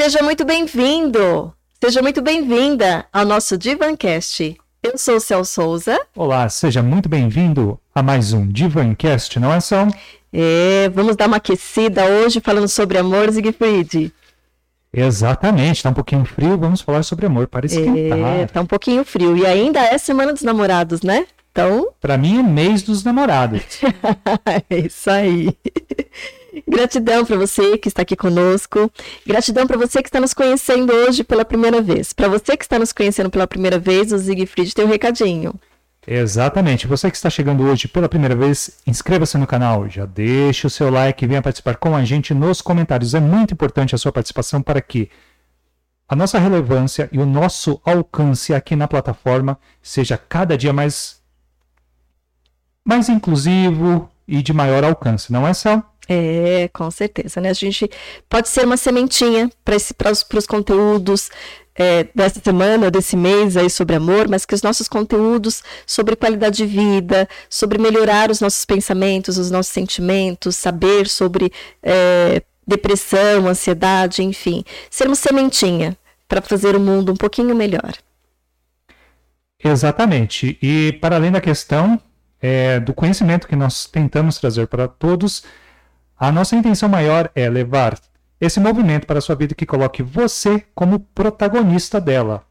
Seja muito bem-vindo, seja muito bem-vinda ao nosso Divancast. Eu sou o Cel Souza. Olá, seja muito bem-vindo a mais um Divancast, não é, só? É, vamos dar uma aquecida hoje falando sobre amor, Siegfried. Exatamente, tá um pouquinho frio, vamos falar sobre amor para esquentar. É, tá um pouquinho frio e ainda é Semana dos Namorados, né? Então, Para mim é mês dos namorados. é isso aí. Gratidão para você que está aqui conosco. Gratidão para você que está nos conhecendo hoje pela primeira vez. Para você que está nos conhecendo pela primeira vez, o Siegfried tem um recadinho. Exatamente. Você que está chegando hoje pela primeira vez, inscreva-se no canal, já deixe o seu like e venha participar com a gente nos comentários. É muito importante a sua participação para que a nossa relevância e o nosso alcance aqui na plataforma seja cada dia mais mais inclusivo e de maior alcance, não é, Cel? É, com certeza, né? A gente pode ser uma sementinha para os conteúdos é, dessa semana, desse mês aí sobre amor, mas que os nossos conteúdos sobre qualidade de vida, sobre melhorar os nossos pensamentos, os nossos sentimentos, saber sobre é, depressão, ansiedade, enfim, sermos sementinha para fazer o mundo um pouquinho melhor. Exatamente. E para além da questão é, do conhecimento que nós tentamos trazer para todos, a nossa intenção maior é levar esse movimento para a sua vida que coloque você como protagonista dela.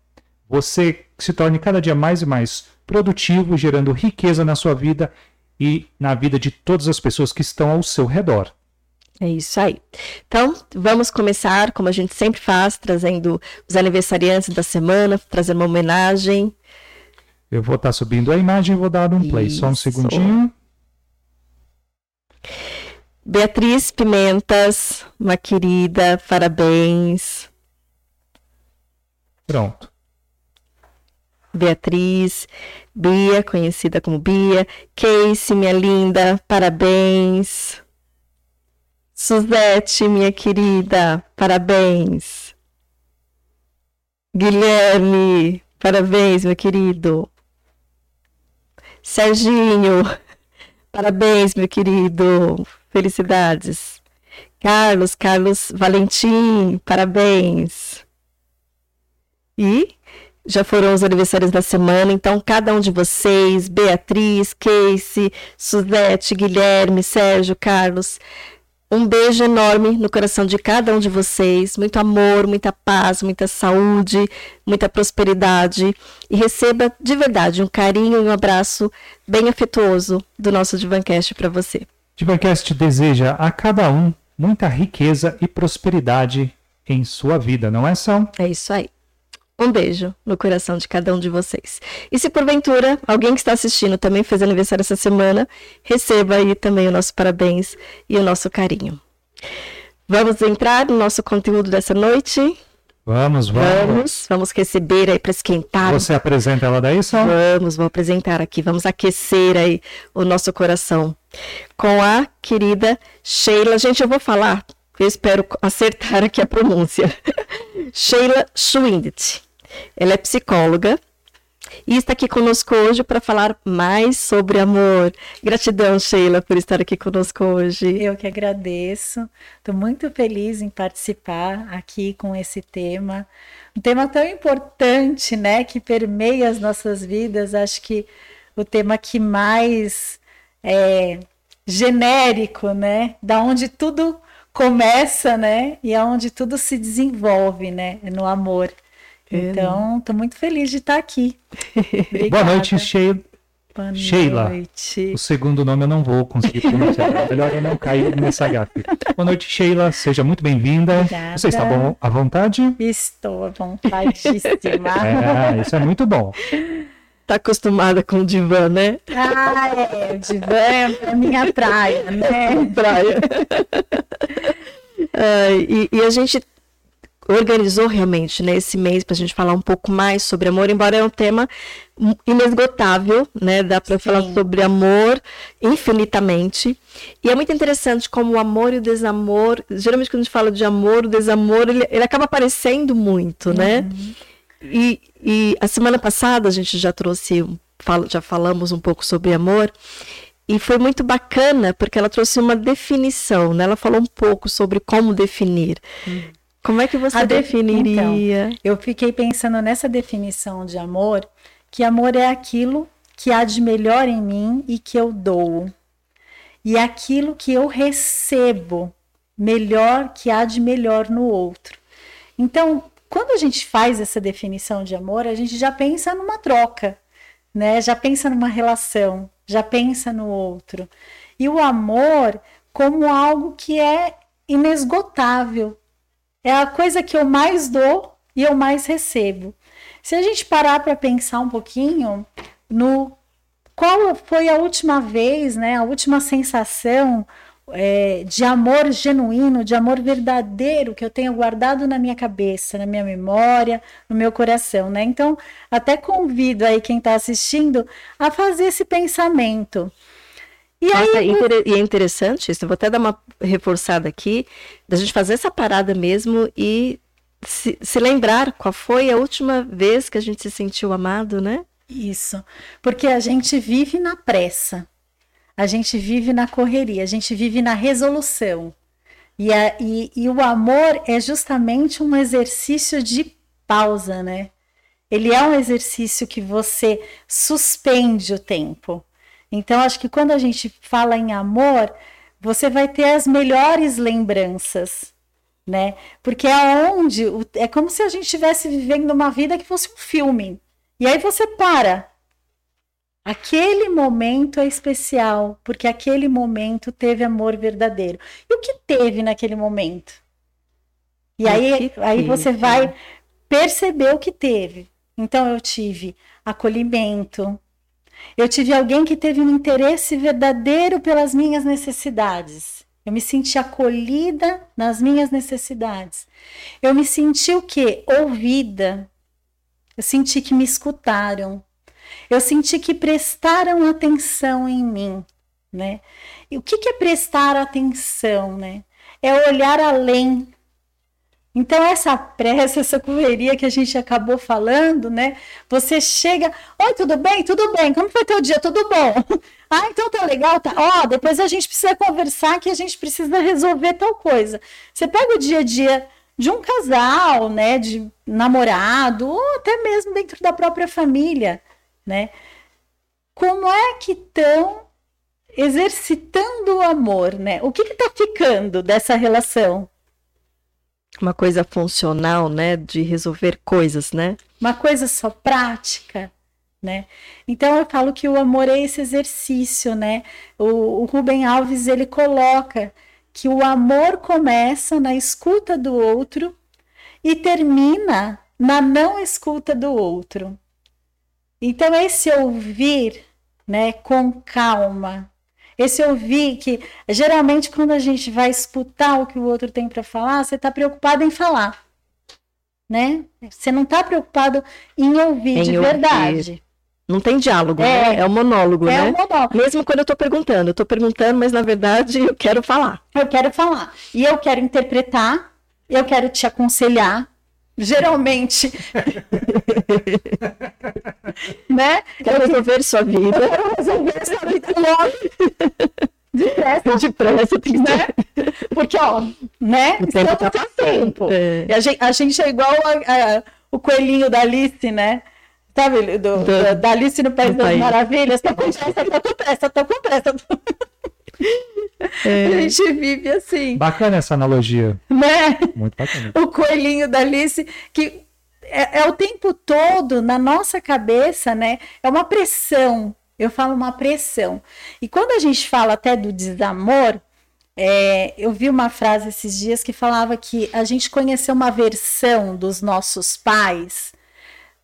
Você se torne cada dia mais e mais produtivo, gerando riqueza na sua vida e na vida de todas as pessoas que estão ao seu redor. É isso aí. Então, vamos começar, como a gente sempre faz, trazendo os aniversariantes da semana, trazendo uma homenagem. Eu vou estar subindo a imagem e vou dar um play. Só um Isso. segundinho. Beatriz Pimentas, uma querida, parabéns. Pronto. Beatriz, Bia, conhecida como Bia, Casey, minha linda, parabéns. Suzete, minha querida, parabéns. Guilherme, parabéns, meu querido. Serginho, parabéns, meu querido. Felicidades. Carlos, Carlos Valentim, parabéns. E já foram os aniversários da semana, então cada um de vocês, Beatriz, Casey, Suzete, Guilherme, Sérgio, Carlos, um beijo enorme no coração de cada um de vocês, muito amor, muita paz, muita saúde, muita prosperidade e receba de verdade um carinho e um abraço bem afetuoso do nosso Divancast para você. Divancast deseja a cada um muita riqueza e prosperidade em sua vida, não é, Sal? É isso aí. Um beijo no coração de cada um de vocês. E se porventura alguém que está assistindo também fez aniversário essa semana, receba aí também o nosso parabéns e o nosso carinho. Vamos entrar no nosso conteúdo dessa noite? Vamos, vamos. Vamos, vamos receber aí para esquentar. Você apresenta ela daí, Sal? Vamos, vou apresentar aqui, vamos aquecer aí o nosso coração com a querida Sheila. Gente, eu vou falar, eu espero acertar aqui a pronúncia. Sheila Schwindt. Ela é psicóloga e está aqui conosco hoje para falar mais sobre amor. Gratidão, Sheila, por estar aqui conosco hoje. Eu que agradeço. Estou muito feliz em participar aqui com esse tema. Um tema tão importante, né? Que permeia as nossas vidas. Acho que o tema que mais é genérico, né? Da onde tudo começa, né? E aonde tudo se desenvolve, né? No amor. Então, estou muito feliz de estar aqui. Boa noite, Sheila. Boa Sheila. noite. O segundo nome eu não vou conseguir pronunciar. Melhor eu não cair nessa gafe. Boa noite, Sheila. Seja muito bem-vinda. Você está bom à vontade? Estou à vontadíssima. É, isso é muito bom. Tá acostumada com o divã, né? Ah, é, o divã é a minha praia, né? Praia. Ai, e, e a gente organizou realmente né, esse mês para a gente falar um pouco mais sobre amor, embora é um tema inesgotável, né? Dá para falar sobre amor infinitamente. E é muito interessante como o amor e o desamor, geralmente quando a gente fala de amor, o desamor, ele, ele acaba aparecendo muito, né? E, e a semana passada a gente já trouxe, já falamos um pouco sobre amor. E foi muito bacana porque ela trouxe uma definição, né? Ela falou um pouco sobre como definir. Como é que você definiria? Então, eu fiquei pensando nessa definição de amor, que amor é aquilo que há de melhor em mim e que eu dou. E aquilo que eu recebo melhor que há de melhor no outro. Então, quando a gente faz essa definição de amor, a gente já pensa numa troca, né? Já pensa numa relação, já pensa no outro. E o amor como algo que é inesgotável. É a coisa que eu mais dou e eu mais recebo. Se a gente parar para pensar um pouquinho no qual foi a última vez, né, a última sensação é, de amor genuíno, de amor verdadeiro que eu tenho guardado na minha cabeça, na minha memória, no meu coração, né? Então, até convido aí quem está assistindo a fazer esse pensamento. E, Nossa, aí, e é interessante isso, eu vou até dar uma reforçada aqui, da gente fazer essa parada mesmo e se, se lembrar qual foi a última vez que a gente se sentiu amado, né? Isso, porque a gente vive na pressa, a gente vive na correria, a gente vive na resolução. E, a, e, e o amor é justamente um exercício de pausa, né? Ele é um exercício que você suspende o tempo. Então, acho que quando a gente fala em amor, você vai ter as melhores lembranças, né? Porque é onde é como se a gente estivesse vivendo uma vida que fosse um filme. E aí você para. Aquele momento é especial, porque aquele momento teve amor verdadeiro. E o que teve naquele momento? E aí, aí você vai perceber o que teve. Então eu tive acolhimento, eu tive alguém que teve um interesse verdadeiro pelas minhas necessidades. Eu me senti acolhida nas minhas necessidades. Eu me senti o quê? Ouvida. Eu senti que me escutaram. Eu senti que prestaram atenção em mim, né? E o que, que é prestar atenção, né? É olhar além então, essa pressa, essa correria que a gente acabou falando, né? Você chega, oi, tudo bem? Tudo bem, como foi teu dia? Tudo bom? ah, então tá legal, tá. Ó, depois a gente precisa conversar que a gente precisa resolver tal coisa. Você pega o dia a dia de um casal, né? De namorado, ou até mesmo dentro da própria família, né? Como é que estão exercitando o amor, né? O que que tá ficando dessa relação? uma coisa funcional, né, de resolver coisas, né? Uma coisa só prática, né? Então eu falo que o amor é esse exercício, né? O, o Rubem Alves ele coloca que o amor começa na escuta do outro e termina na não escuta do outro. Então esse ouvir, né, com calma, esse ouvir que geralmente quando a gente vai escutar o que o outro tem para falar, você está preocupado em falar, né? Você não está preocupado em ouvir em de ouvir. verdade. Não tem diálogo, é, né? É um monólogo, é né? Um monólogo. Mesmo quando eu estou perguntando, eu estou perguntando, mas na verdade eu quero falar. Eu quero falar. E eu quero interpretar, eu quero te aconselhar, geralmente. né? Quero resolver sua vida. Quero resolver sua vida logo. Depressa. Depressa, tem né? Porque, ó, né? O tempo tá tempo. É. E a, gente, a gente é igual a, a, o coelhinho da Alice, né? Sabe, do, do, da Alice no País das Maravilhas. Tô com pressa, tô com pressa, tô com pressa. É. A gente vive assim. Bacana essa analogia. Né? Muito bacana. O coelhinho da Alice, que é, é, o tempo todo na nossa cabeça, né? É uma pressão. Eu falo uma pressão. E quando a gente fala até do desamor, é, eu vi uma frase esses dias que falava que a gente conheceu uma versão dos nossos pais,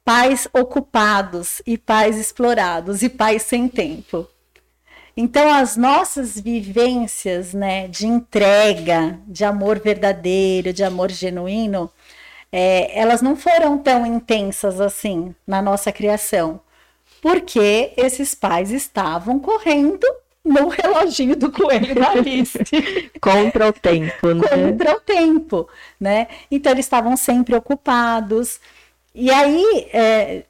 pais ocupados e pais explorados e pais sem tempo. Então, as nossas vivências né, de entrega, de amor verdadeiro, de amor genuíno, é, elas não foram tão intensas assim na nossa criação, porque esses pais estavam correndo no reloginho do coelho da Alice. Contra o tempo, né? Contra o tempo, né? Então, eles estavam sempre ocupados. E aí, é,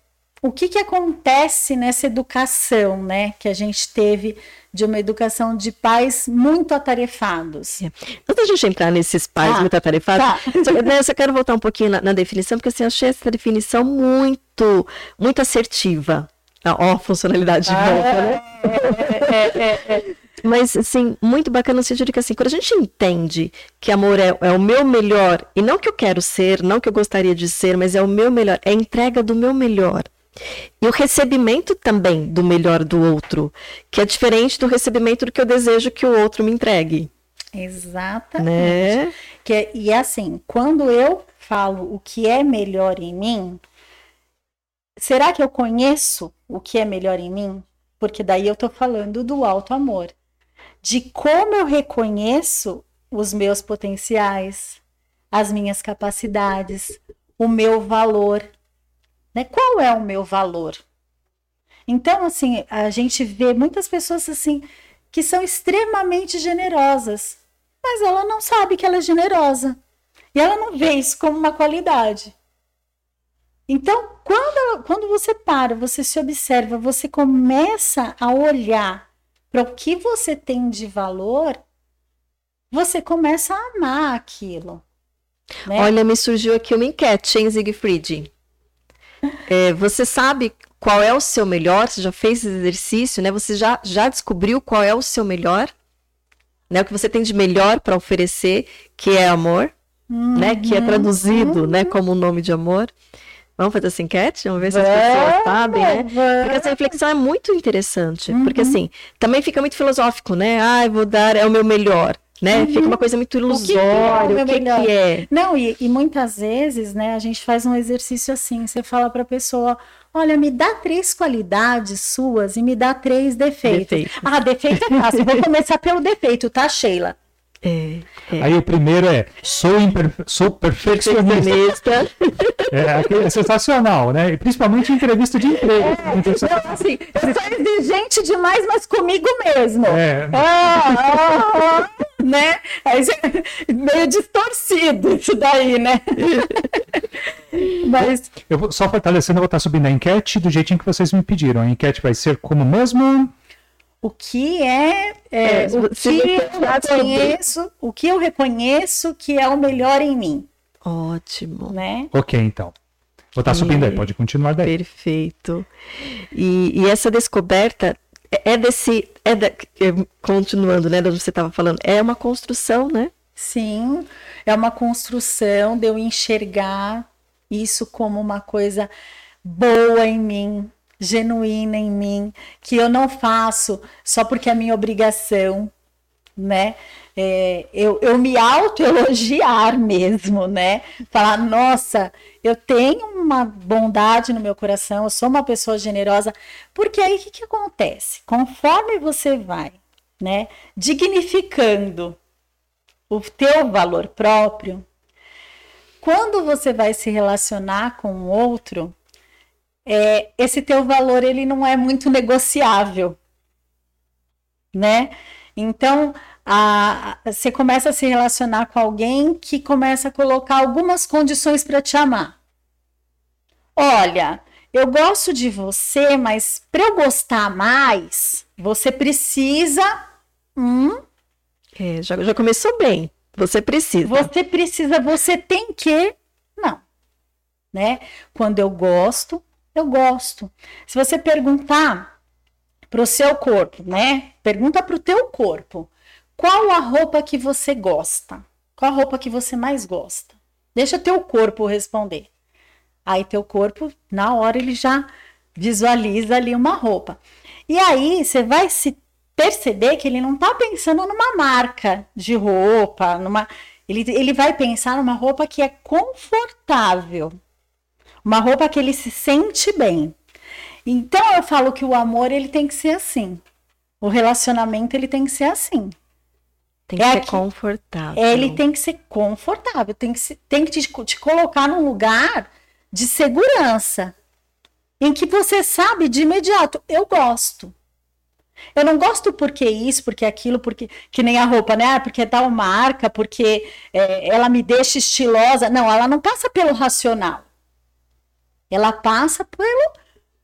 o que, que acontece nessa educação, né, que a gente teve de uma educação de pais muito atarefados. É. Antes da gente entrar nesses pais ah, muito atarefados, tá. eu só quero voltar um pouquinho na, na definição, porque assim, eu achei essa definição muito, muito assertiva. Ó, oh, funcionalidade de ah, volta, né? É, é, é, é, Mas, assim, muito bacana no sentido de que, assim, quando a gente entende que amor é, é, o meu melhor, e não que eu quero ser, não que eu gostaria de ser, mas é o meu melhor, é a entrega do meu melhor. E o recebimento também do melhor do outro, que é diferente do recebimento do que eu desejo que o outro me entregue. Exatamente. Né? Que, e assim, quando eu falo o que é melhor em mim, será que eu conheço o que é melhor em mim? Porque daí eu tô falando do alto amor. De como eu reconheço os meus potenciais, as minhas capacidades, o meu valor né? Qual é o meu valor? Então, assim, a gente vê muitas pessoas assim que são extremamente generosas, mas ela não sabe que ela é generosa. E ela não vê isso como uma qualidade. Então, quando, quando você para, você se observa, você começa a olhar para o que você tem de valor, você começa a amar aquilo. Né? Olha, me surgiu aqui uma enquete, hein, Siegfried? É, você sabe qual é o seu melhor? Você já fez esse exercício, né? Você já, já descobriu qual é o seu melhor? Né? O que você tem de melhor para oferecer, que é amor, uhum, né? Que é uhum. traduzido, uhum. né? Como o nome de amor. Vamos fazer essa enquete? Vamos ver se as pessoas sabem, né? Porque essa reflexão é muito interessante. Uhum. Porque, assim, também fica muito filosófico, né? Ah, eu vou dar, é o meu melhor né? Uhum. Fica uma coisa muito ilusória, o que, que, é, que é? Não, e, e, muitas vezes, né, a gente faz um exercício assim, você fala para a pessoa, olha, me dá três qualidades suas e me dá três defeitos. Defeito. Ah, defeito é fácil, vou começar pelo defeito, tá, Sheila? É, é. Aí o primeiro é sou, sou perfeccionista. é, é, sensacional, né? E principalmente em entrevista de emprego. É, então, assim, eu sou exigente demais, mas comigo mesmo. É. Ah, ah, ah, né? meio distorcido isso daí, né? mas... Eu vou, só fortalecendo, eu vou estar subindo a enquete do jeitinho que vocês me pediram. A enquete vai ser como mesmo? o que é, é, é o que eu reconheço, o que eu reconheço que é o melhor em mim. Ótimo. Né? Ok, então. Vou estar subindo aí, pode continuar daí. Perfeito. E, e essa descoberta é, é desse. É da, é, continuando, né, que você estava falando, é uma construção, né? Sim, é uma construção de eu enxergar isso como uma coisa boa em mim, genuína em mim, que eu não faço só porque é minha obrigação, né? É, eu, eu me auto-elogiar mesmo, né? Falar, nossa, eu tenho uma bondade no meu coração, eu sou uma pessoa generosa, porque aí o que, que acontece? Conforme você vai, né, dignificando o teu valor próprio, quando você vai se relacionar com o outro, é, esse teu valor ele não é muito negociável, né? Então a, você começa a se relacionar com alguém que começa a colocar algumas condições para te amar. Olha, eu gosto de você, mas para eu gostar mais, você precisa. Hum, é, já, já começou bem. Você precisa. Você precisa, você tem que. Não. Né? Quando eu gosto, eu gosto. Se você perguntar para o seu corpo, né? Pergunta para o teu corpo. Qual a roupa que você gosta? Qual a roupa que você mais gosta? Deixa teu corpo responder. Aí teu corpo, na hora, ele já visualiza ali uma roupa. E aí você vai se perceber que ele não está pensando numa marca de roupa, numa. Ele, ele vai pensar numa roupa que é confortável. Uma roupa que ele se sente bem. Então eu falo que o amor ele tem que ser assim. O relacionamento ele tem que ser assim. Tem que é ser que, confortável. Ele tem que ser confortável, tem que, se, tem que te, te colocar num lugar de segurança, em que você sabe de imediato, eu gosto. Eu não gosto porque isso, porque aquilo, porque que nem a roupa, né? Ah, porque é tal marca, porque é, ela me deixa estilosa. Não, ela não passa pelo racional. Ela passa pelo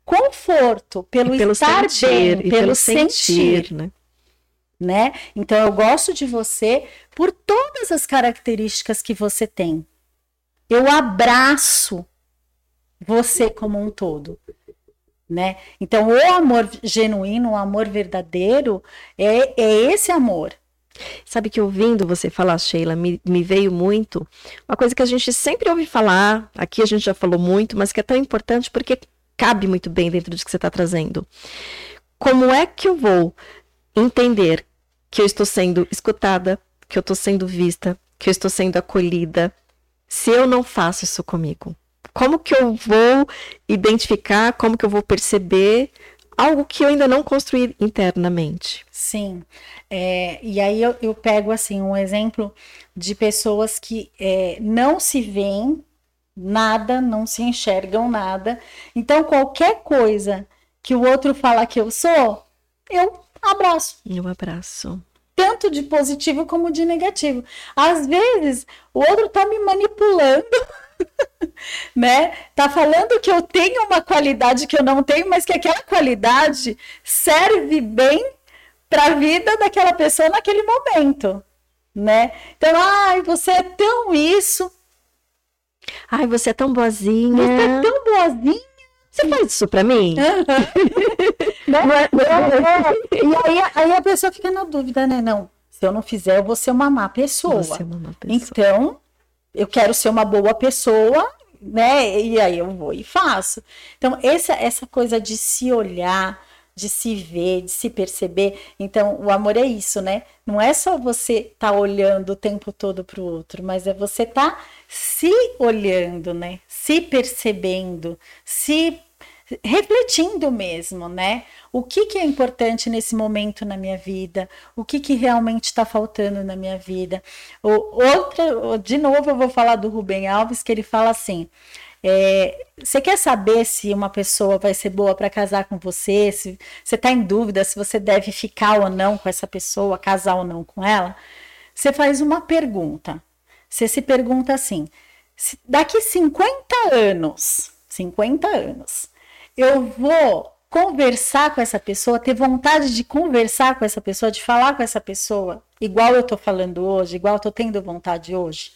conforto, pelo, pelo estar sentir, bem, pelo, pelo sentir. sentir né? Né? Então eu gosto de você por todas as características que você tem. Eu abraço você como um todo, né? Então o amor genuíno, o amor verdadeiro é, é esse amor. Sabe que ouvindo você falar, Sheila, me, me veio muito uma coisa que a gente sempre ouve falar, aqui a gente já falou muito, mas que é tão importante porque cabe muito bem dentro disso que você está trazendo. Como é que eu vou entender que eu estou sendo escutada, que eu estou sendo vista, que eu estou sendo acolhida, se eu não faço isso comigo? Como que eu vou identificar, como que eu vou perceber algo que eu ainda não construí internamente? Sim. É, e aí eu, eu, pego assim um exemplo de pessoas que é, não se veem nada, não se enxergam nada. Então, qualquer coisa que o outro fala que eu sou, eu abraço. Eu abraço. Tanto de positivo como de negativo. Às vezes, o outro tá me manipulando, né? Tá falando que eu tenho uma qualidade que eu não tenho, mas que aquela qualidade serve bem para a vida daquela pessoa naquele momento, né? Então, ai, você é tão isso. Ai, você é tão boazinha. Você é tão boazinha. Você faz isso para mim? Né? É, é. E aí, aí a pessoa fica na dúvida, né? Não, se eu não fizer, eu vou ser uma má pessoa. É uma má pessoa. Então, eu quero ser uma boa pessoa, né? E aí eu vou e faço. Então, essa, essa coisa de se olhar, de se ver, de se perceber. Então, o amor é isso, né? Não é só você estar tá olhando o tempo todo para o outro, mas é você estar tá se olhando, né? Se percebendo, se refletindo mesmo, né? O que, que é importante nesse momento na minha vida? O que, que realmente está faltando na minha vida? O, outra, de novo, eu vou falar do Rubem Alves, que ele fala assim: é, você quer saber se uma pessoa vai ser boa para casar com você? Se você está em dúvida se você deve ficar ou não com essa pessoa, casar ou não com ela? Você faz uma pergunta. Você se pergunta assim: daqui 50 anos, 50 anos, eu vou conversar com essa pessoa, ter vontade de conversar com essa pessoa, de falar com essa pessoa, igual eu estou falando hoje, igual eu estou tendo vontade hoje?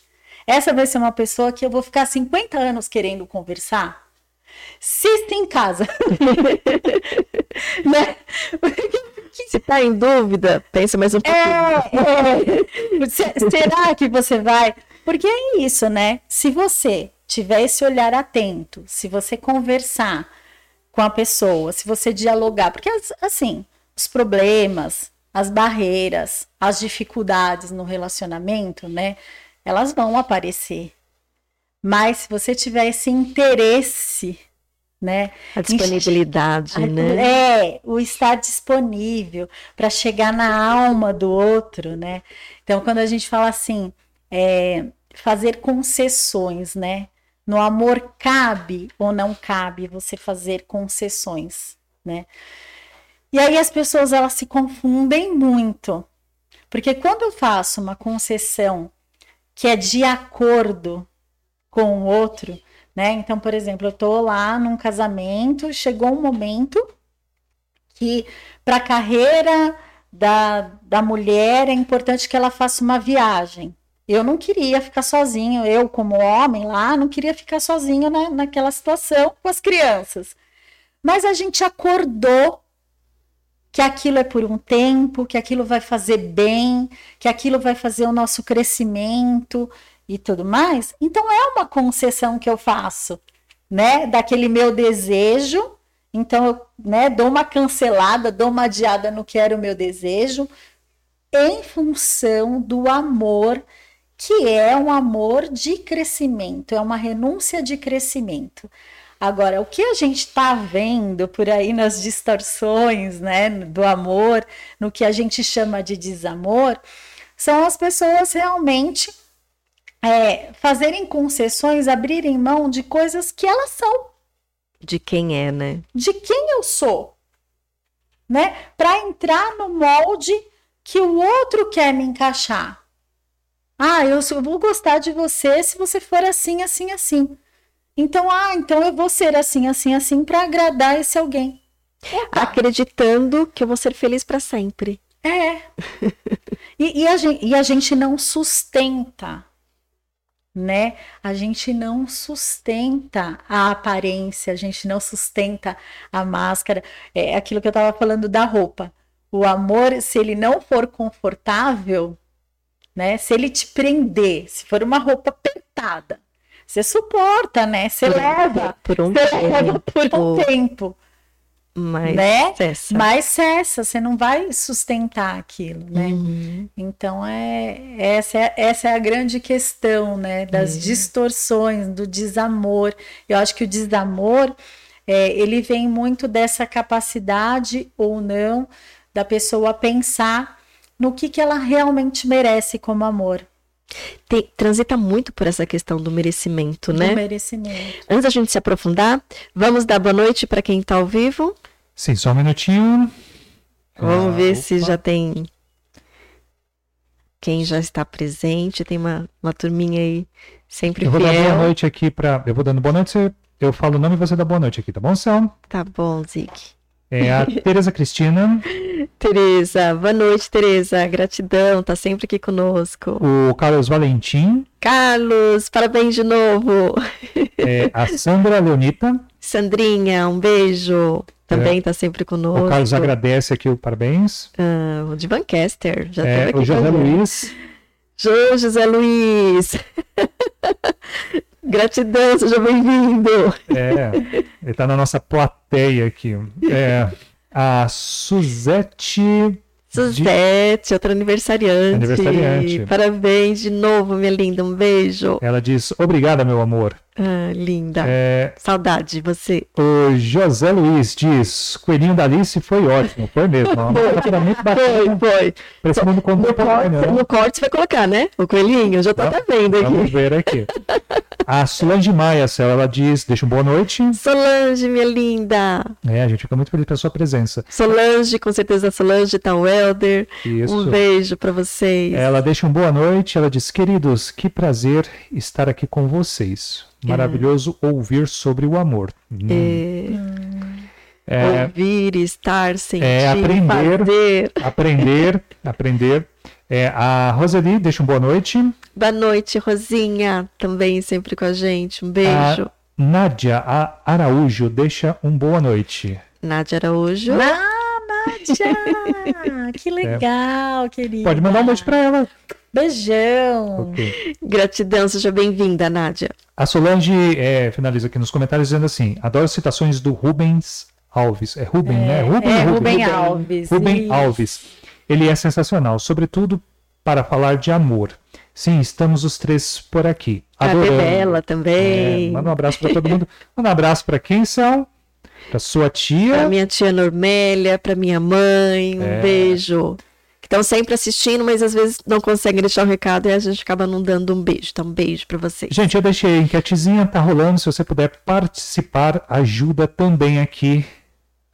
Essa vai ser uma pessoa que eu vou ficar 50 anos querendo conversar? Se está em casa. né? Se está em dúvida, pensa mais um pouquinho. É, é. Será que você vai? Porque é isso, né? Se você tiver esse olhar atento, se você conversar com a pessoa, se você dialogar, porque assim, os problemas, as barreiras, as dificuldades no relacionamento, né? elas vão aparecer. Mas se você tiver esse interesse, né? A disponibilidade, a, né? É, o estar disponível para chegar na alma do outro, né? Então, quando a gente fala assim, é, fazer concessões, né? No amor cabe ou não cabe você fazer concessões, né? E aí as pessoas elas se confundem muito. Porque quando eu faço uma concessão que é de acordo com o outro, né? Então, por exemplo, eu tô lá num casamento, chegou um momento que para a carreira da, da mulher é importante que ela faça uma viagem. Eu não queria ficar sozinho, eu como homem lá, não queria ficar sozinho na, naquela situação com as crianças. Mas a gente acordou que aquilo é por um tempo, que aquilo vai fazer bem, que aquilo vai fazer o nosso crescimento e tudo mais. Então é uma concessão que eu faço, né, daquele meu desejo. Então eu, né, dou uma cancelada, dou uma adiada no que era o meu desejo em função do amor que é um amor de crescimento, é uma renúncia de crescimento. Agora, o que a gente está vendo por aí nas distorções né, do amor, no que a gente chama de desamor, são as pessoas realmente é, fazerem concessões, abrirem mão de coisas que elas são. De quem é, né? De quem eu sou. Né? Para entrar no molde que o outro quer me encaixar. Ah, eu vou gostar de você se você for assim, assim, assim. Então, ah, então eu vou ser assim, assim, assim para agradar esse alguém. Opa. Acreditando que eu vou ser feliz para sempre. É. E, e, a gente, e a gente não sustenta, né? A gente não sustenta a aparência, a gente não sustenta a máscara. É aquilo que eu estava falando da roupa. O amor, se ele não for confortável, né? Se ele te prender, se for uma roupa apertada, você suporta, né? Você Por- leva, por um você leva por um tempo. tempo, Mas né? cessa. Mas cessa, você não vai sustentar aquilo, né? Uhum. Então é essa, é essa é a grande questão, né? Das distorções, do desamor. Eu acho que o desamor é, ele vem muito dessa capacidade ou não da pessoa pensar no que, que ela realmente merece como amor, Tem- transita muito por essa questão do merecimento, do né? merecimento. Antes da gente se aprofundar, vamos dar boa noite para quem está ao vivo. Sim, só um minutinho. Vamos Ah, ver se opa. já tem quem já está presente. Tem uma, uma turminha aí sempre Eu vou dar boa fiel. noite aqui para. Eu vou dando boa noite, eu falo o nome e você dá boa noite aqui, tá bom, Céu? Tá bom, Zic. É a Tereza Cristina, Tereza, boa noite, Tereza. Gratidão, tá sempre aqui conosco. o Carlos Valentim, Carlos, parabéns de novo. é, a Sandra Leonita. Sandrinha, um beijo. Também tá sempre conosco. O Carlos agradece aqui o parabéns. Ah, o de Vancaster, já É, o José. Luiz. Jô, José Luiz. Gratidão, seja bem-vindo. É, ele tá na nossa plateia aqui. É, a Suzete. Suzete, outra aniversariante. Aniversariante. Parabéns de novo, minha linda. Um beijo. Ela diz: Obrigada, meu amor. Ah, linda. É, Saudade de você. o José Luiz diz: Coelhinho da Alice foi ótimo. Foi mesmo. Muito bacana. Foi, foi. Parece mundo No corte, contemporâneo, né? no corte você vai colocar, né? O coelhinho, já tô até vendo Vamos aqui. ver aqui. A Solange Maia, ela diz: Deixa um boa noite. Solange, minha linda. É, a gente fica muito feliz pela sua presença. Solange, com certeza Solange, tá o Helder. Isso. Um beijo pra vocês. Ela deixa um boa noite. Ela diz: Queridos, que prazer estar aqui com vocês. Maravilhoso ouvir sobre o amor. Hum. É, Ouvir, estar, sentir, é, aprender. fazer. aprender, aprender. É, a Roseli deixa um boa noite. Boa noite, Rosinha, também sempre com a gente. Um beijo. A Nádia a Araújo deixa um boa noite. Nádia Araújo. Ah, Nádia! Que legal, querida. É. Pode mandar um beijo para ela. Beijão. Ok. Gratidão, seja bem-vinda, Nádia. A Solange é, finaliza aqui nos comentários dizendo assim: adoro citações do Rubens Alves. É Ruben, né? Ruben, é, Ruben, Rubem Alves, Ruben isso. Alves. Ele é sensacional, sobretudo para falar de amor. Sim, estamos os três por aqui. A. Bebela É, também. manda um abraço para todo mundo. Manda um abraço para quem, Sal? Para sua tia. Pra minha tia Normélia, pra minha mãe, um É. beijo. Estão sempre assistindo, mas às vezes não conseguem deixar o recado e a gente acaba não dando um beijo. Então, um beijo pra vocês. Gente, eu deixei a enquetezinha, tá rolando. Se você puder participar, ajuda também aqui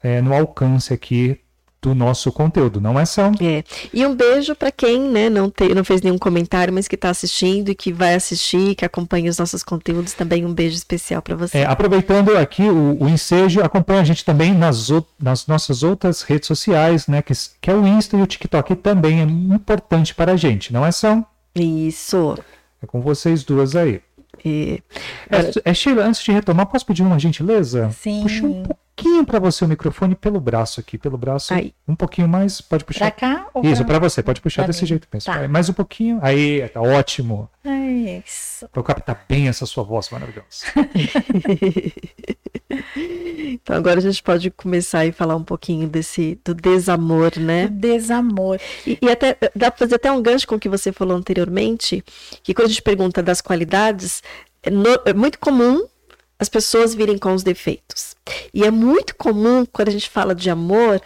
é, no alcance aqui do nosso conteúdo, não é só? É. E um beijo pra quem né, não, te, não fez nenhum comentário, mas que tá assistindo e que vai assistir, que acompanha os nossos conteúdos. Também um beijo especial pra você. É, aproveitando aqui o, o ensejo, acompanha a gente também nas, o- nas nossas outras redes sociais, né? Que, que é o Insta e o TikTok também é importante para a gente, não é só? Isso. É com vocês duas aí. E- É, é, Sheila, antes de retomar, posso pedir uma gentileza? Sim. Puxa um pouquinho para você o microfone pelo braço aqui, pelo braço. Aí. Um pouquinho mais, pode puxar. Pra cá? ou Isso, pra- para você, pode puxar pra desse mim? jeito mesmo. Tá. Mais um pouquinho. Aí, tá ótimo. É isso. Pra eu captar bem essa sua voz maravilhosa. Então agora a gente pode começar e falar um pouquinho desse do desamor, né? Desamor. E, e até dá para fazer até um gancho com o que você falou anteriormente, que quando a gente pergunta das qualidades, é, no- é muito comum as pessoas virem com os defeitos. E é muito comum quando a gente fala de amor,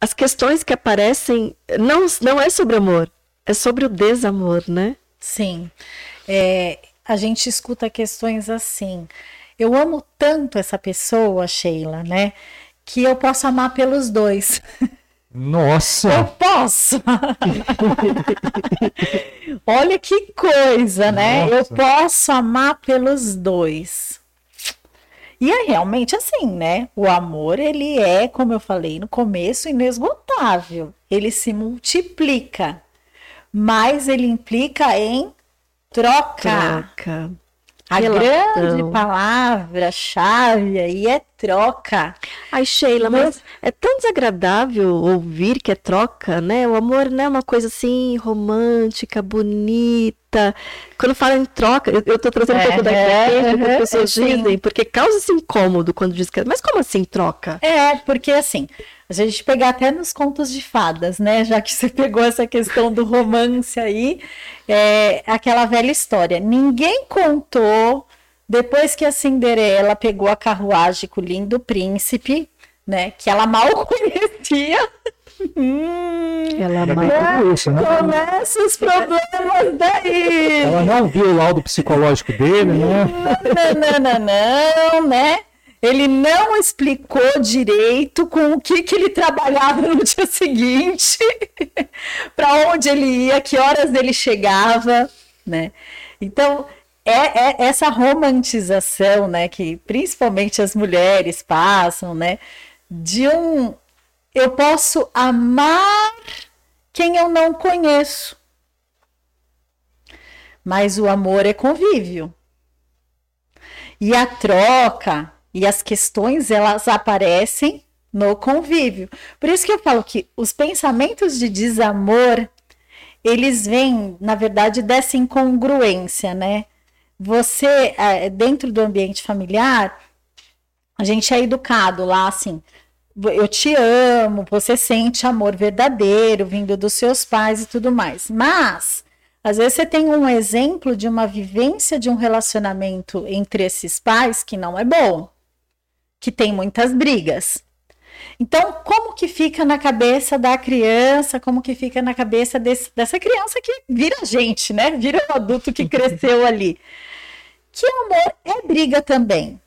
as questões que aparecem não não é sobre amor, é sobre o desamor, né? Sim. É, a gente escuta questões assim. Eu amo tanto essa pessoa, Sheila, né? Que eu posso amar pelos dois. Eu Nossa! posso! Olha que coisa, né? Eu Nossa. posso amar pelos dois. E é realmente assim, né? O amor, ele é, como eu falei no começo, inesgotável. Ele se multiplica, mas ele implica em troca. Troca. A Relação. grande palavra-chave aí é troca. Ai, Sheila, mas é tão desagradável ouvir que é troca, né? O amor não é uma coisa assim romântica, bonita. Quando fala em troca, eu, eu tô trazendo um pouco da É, experiência que é, as pessoas sim. dizem, porque causa esse incômodo quando diz que. Mas como assim troca? É, porque assim, a gente pegar até nos contos de fadas, né? Já que você pegou essa questão do romance aí, é aquela velha história. Ninguém contou depois que a Cinderela pegou a carruagem com o lindo príncipe, né? Que ela mal conhecia. Hum, Ela ama- tudo isso, né? começa os problemas daí. Ela não viu o laudo psicológico dele, né? não, não, não, não, né? Ele não explicou direito com o que, que ele trabalhava no dia seguinte, para onde ele ia, que horas ele chegava, né? Então, é, é essa romantização, né, que principalmente as mulheres passam, né, de um eu posso amar quem eu não conheço. Mas o amor é convívio. E a troca e as questões elas aparecem no convívio. Por isso que eu falo que os pensamentos de desamor eles vêm, na verdade, dessa incongruência, né? Você, eh, dentro do ambiente familiar, a gente é educado lá assim. Eu te amo, você sente amor verdadeiro vindo dos seus pais e tudo mais. Mas, às vezes, você tem um exemplo de uma vivência de um relacionamento entre esses pais que não é bom, que tem muitas brigas. Então, como que fica na cabeça da criança, como que fica na cabeça desse- dessa criança que vira gente, né? Vira um adulto que cresceu ali. Que amor é briga também.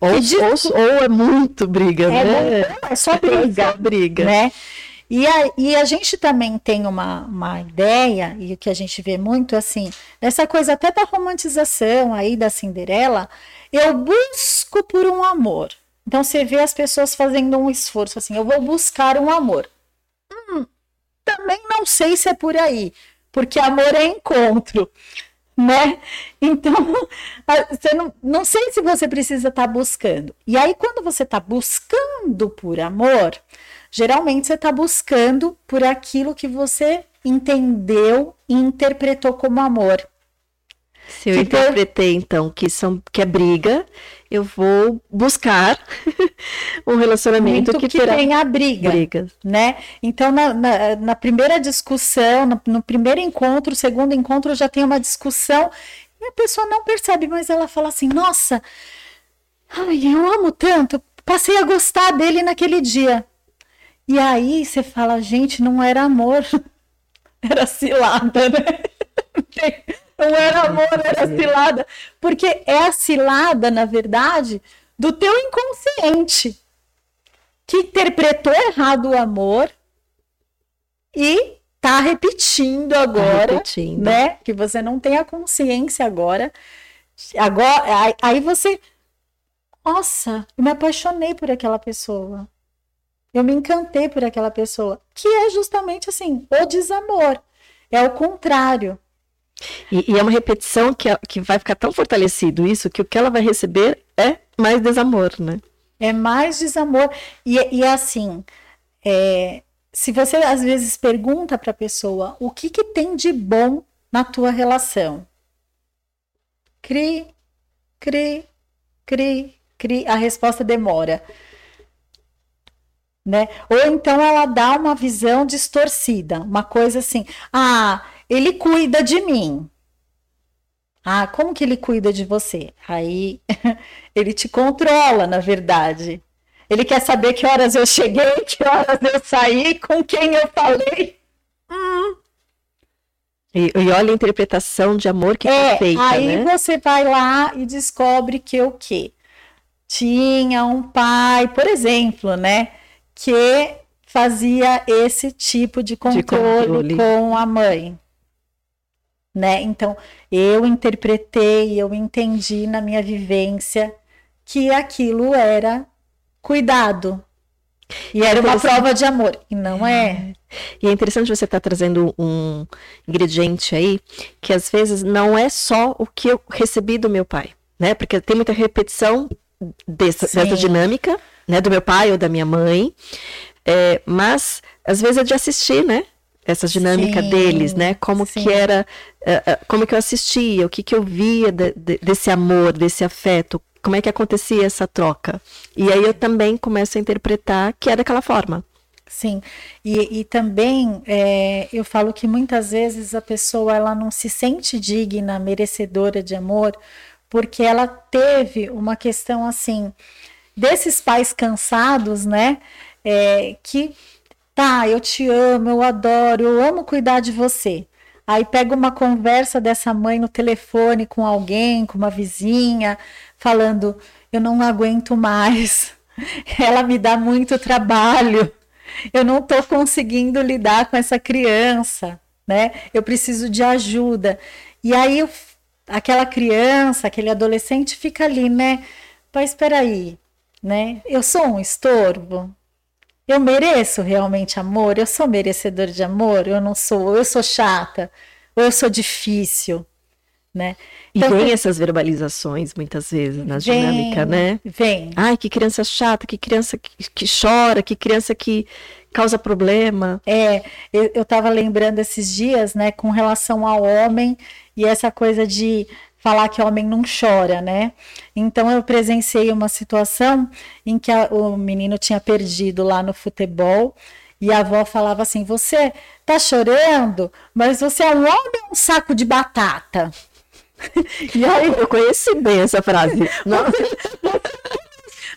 Ou, de- ou, ou é muito briga, É, né? não, é só briga. Só briga. né? E a, e a gente também tem uma, uma ideia, e o que a gente vê muito assim, dessa coisa até da romantização aí da Cinderela, eu busco por um amor. Então você vê as pessoas fazendo um esforço assim, eu vou buscar um amor. Hum, também não sei se é por aí, porque amor é encontro, né? Então, você não, não sei se você precisa estar buscando. E aí, quando você está buscando por amor, geralmente você está buscando por aquilo que você entendeu e interpretou como amor. Se eu foi- interpretei, então, que, são, que é briga, eu vou buscar um relacionamento Muito que, que terá tem a briga. brigas. né? Então, na, na, na primeira discussão, no, no primeiro encontro, segundo encontro, já tem uma discussão e a pessoa não percebe, mas ela fala assim: Nossa, ai, eu amo tanto, passei a gostar dele naquele dia. E aí você fala: Gente, não era amor, era cilada, né? Não era amor, era cilada. Porque é a cilada, na verdade, do teu inconsciente que interpretou errado o amor e tá repetindo agora, repetindo. né? Que você não tem a consciência agora. Agora, aí você, nossa, eu me apaixonei por aquela pessoa. Eu me encantei por aquela pessoa, que é justamente assim, o desamor. É o contrário. E, e é uma repetição que, que vai ficar tão fortalecido isso que o que ela vai receber é mais desamor, né? É mais desamor. E, e assim, é, se você às vezes pergunta para a pessoa o que, que tem de bom na tua relação, cri, cri, cri, cri, a resposta demora. Né? Ou então ela dá uma visão distorcida, uma coisa assim: ah, ele cuida de mim. Ah, como que ele cuida de você? Aí ele te controla, na verdade. Ele quer saber que horas eu cheguei, que horas eu saí, com quem eu falei. E, e olha a interpretação de amor que É, foi feita, aí né? você vai lá e descobre que o quê? Tinha um pai, por exemplo, né, que fazia esse tipo de controle, controle. com a mãe. Né? Então, eu interpretei, eu entendi na minha vivência que aquilo era cuidado. E era uma prova de amor. E não é. E é interessante você estar tá trazendo um ingrediente aí que às vezes não é só o que eu recebi do meu pai, né? Porque tem muita repetição dessa, dessa dinâmica, né? Do meu pai ou da minha mãe. É, mas às vezes é de assistir, né? Essa dinâmica sim, deles, né? Como sim. que era, uh, como que eu assistia, o que que eu via de, de, desse amor, desse afeto, como é que acontecia essa troca. E aí eu também começo a interpretar que é daquela forma. Sim, e, e também é, eu falo que muitas vezes a pessoa ela não se sente digna, merecedora de amor, porque ela teve uma questão assim, desses pais cansados, né? É, que tá, eu te amo, eu adoro, eu amo cuidar de você. Aí pega uma conversa dessa mãe no telefone com alguém, com uma vizinha, falando: eu não aguento mais, ela me dá muito trabalho eu não estou conseguindo lidar com essa criança, né? Eu preciso de ajuda. E aí aquela criança, aquele adolescente fica ali, né? Mas espera aí, né? Eu sou um estorvo. Eu mereço realmente amor? Eu sou merecedor de amor? Eu não sou? Eu sou chata? Ou eu sou difícil? Né? Então, e vem essas verbalizações muitas vezes na vem, dinâmica, né? Vem. Ai, que criança chata, que criança que, que chora, que criança que causa problema. É, eu, eu tava lembrando esses dias, né, com relação ao homem e essa coisa de falar que homem não chora, né? Então eu presenciei uma situação em que a, o menino tinha perdido lá no futebol e a avó falava assim: Você tá chorando, mas você é um homem ou um saco de batata? E aí, eu conheci bem essa frase.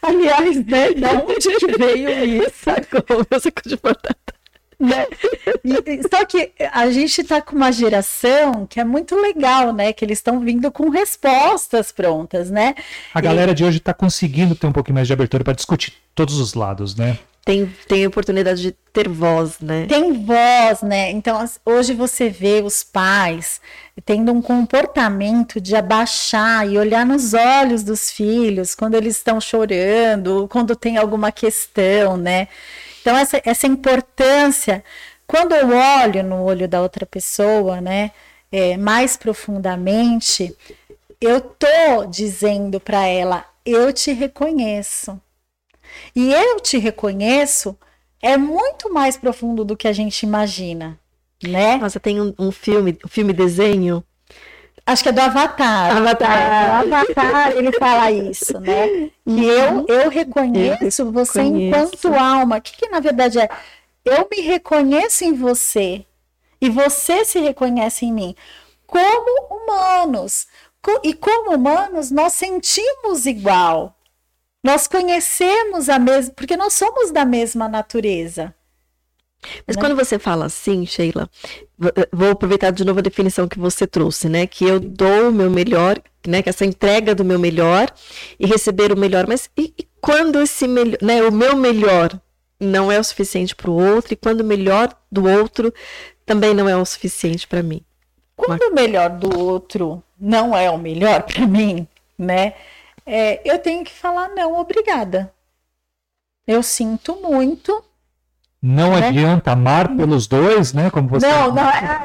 Aliás, né, da onde veio isso? Sacou, meu saco de batata. Né? E, só que a gente está com uma geração que é muito legal, né? Que eles estão vindo com respostas prontas, né? A galera e... de hoje está conseguindo ter um pouquinho mais de abertura para discutir todos os lados, né? tem, tem oportunidade de ter voz, né? Tem voz, né? Então, hoje você vê os pais tendo um comportamento de abaixar e olhar nos olhos dos filhos quando eles estão chorando, quando tem alguma questão, né? Então, essa, essa importância, quando eu olho no olho da outra pessoa, né, é, mais profundamente, eu tô dizendo para ela: eu te reconheço e eu te reconheço é muito mais profundo do que a gente imagina, né? Nossa, tem um, um filme, um filme desenho. Acho que é do Avatar. Avatar. É, do Avatar ele fala isso, né? E eu, uhum. eu reconheço eu você reconheço. enquanto alma. O que, que na verdade é? Eu me reconheço em você e você se reconhece em mim como humanos. E como humanos, nós sentimos igual. Nós conhecemos a mesma, porque nós somos da mesma natureza. Mas né? quando você fala assim, Sheila, vou aproveitar de novo a definição que você trouxe, né? Que eu dou o meu melhor, né? Que essa entrega do meu melhor e receber o melhor. Mas e, e quando esse melhor, né? O meu melhor não é o suficiente para o outro e quando o melhor do outro também não é o suficiente para mim. Quando o melhor do outro não é o melhor para mim, né? é, eu tenho que falar não, obrigada. Eu sinto muito. Não né? adianta amar pelos dois, né? Como você. Não, não, é,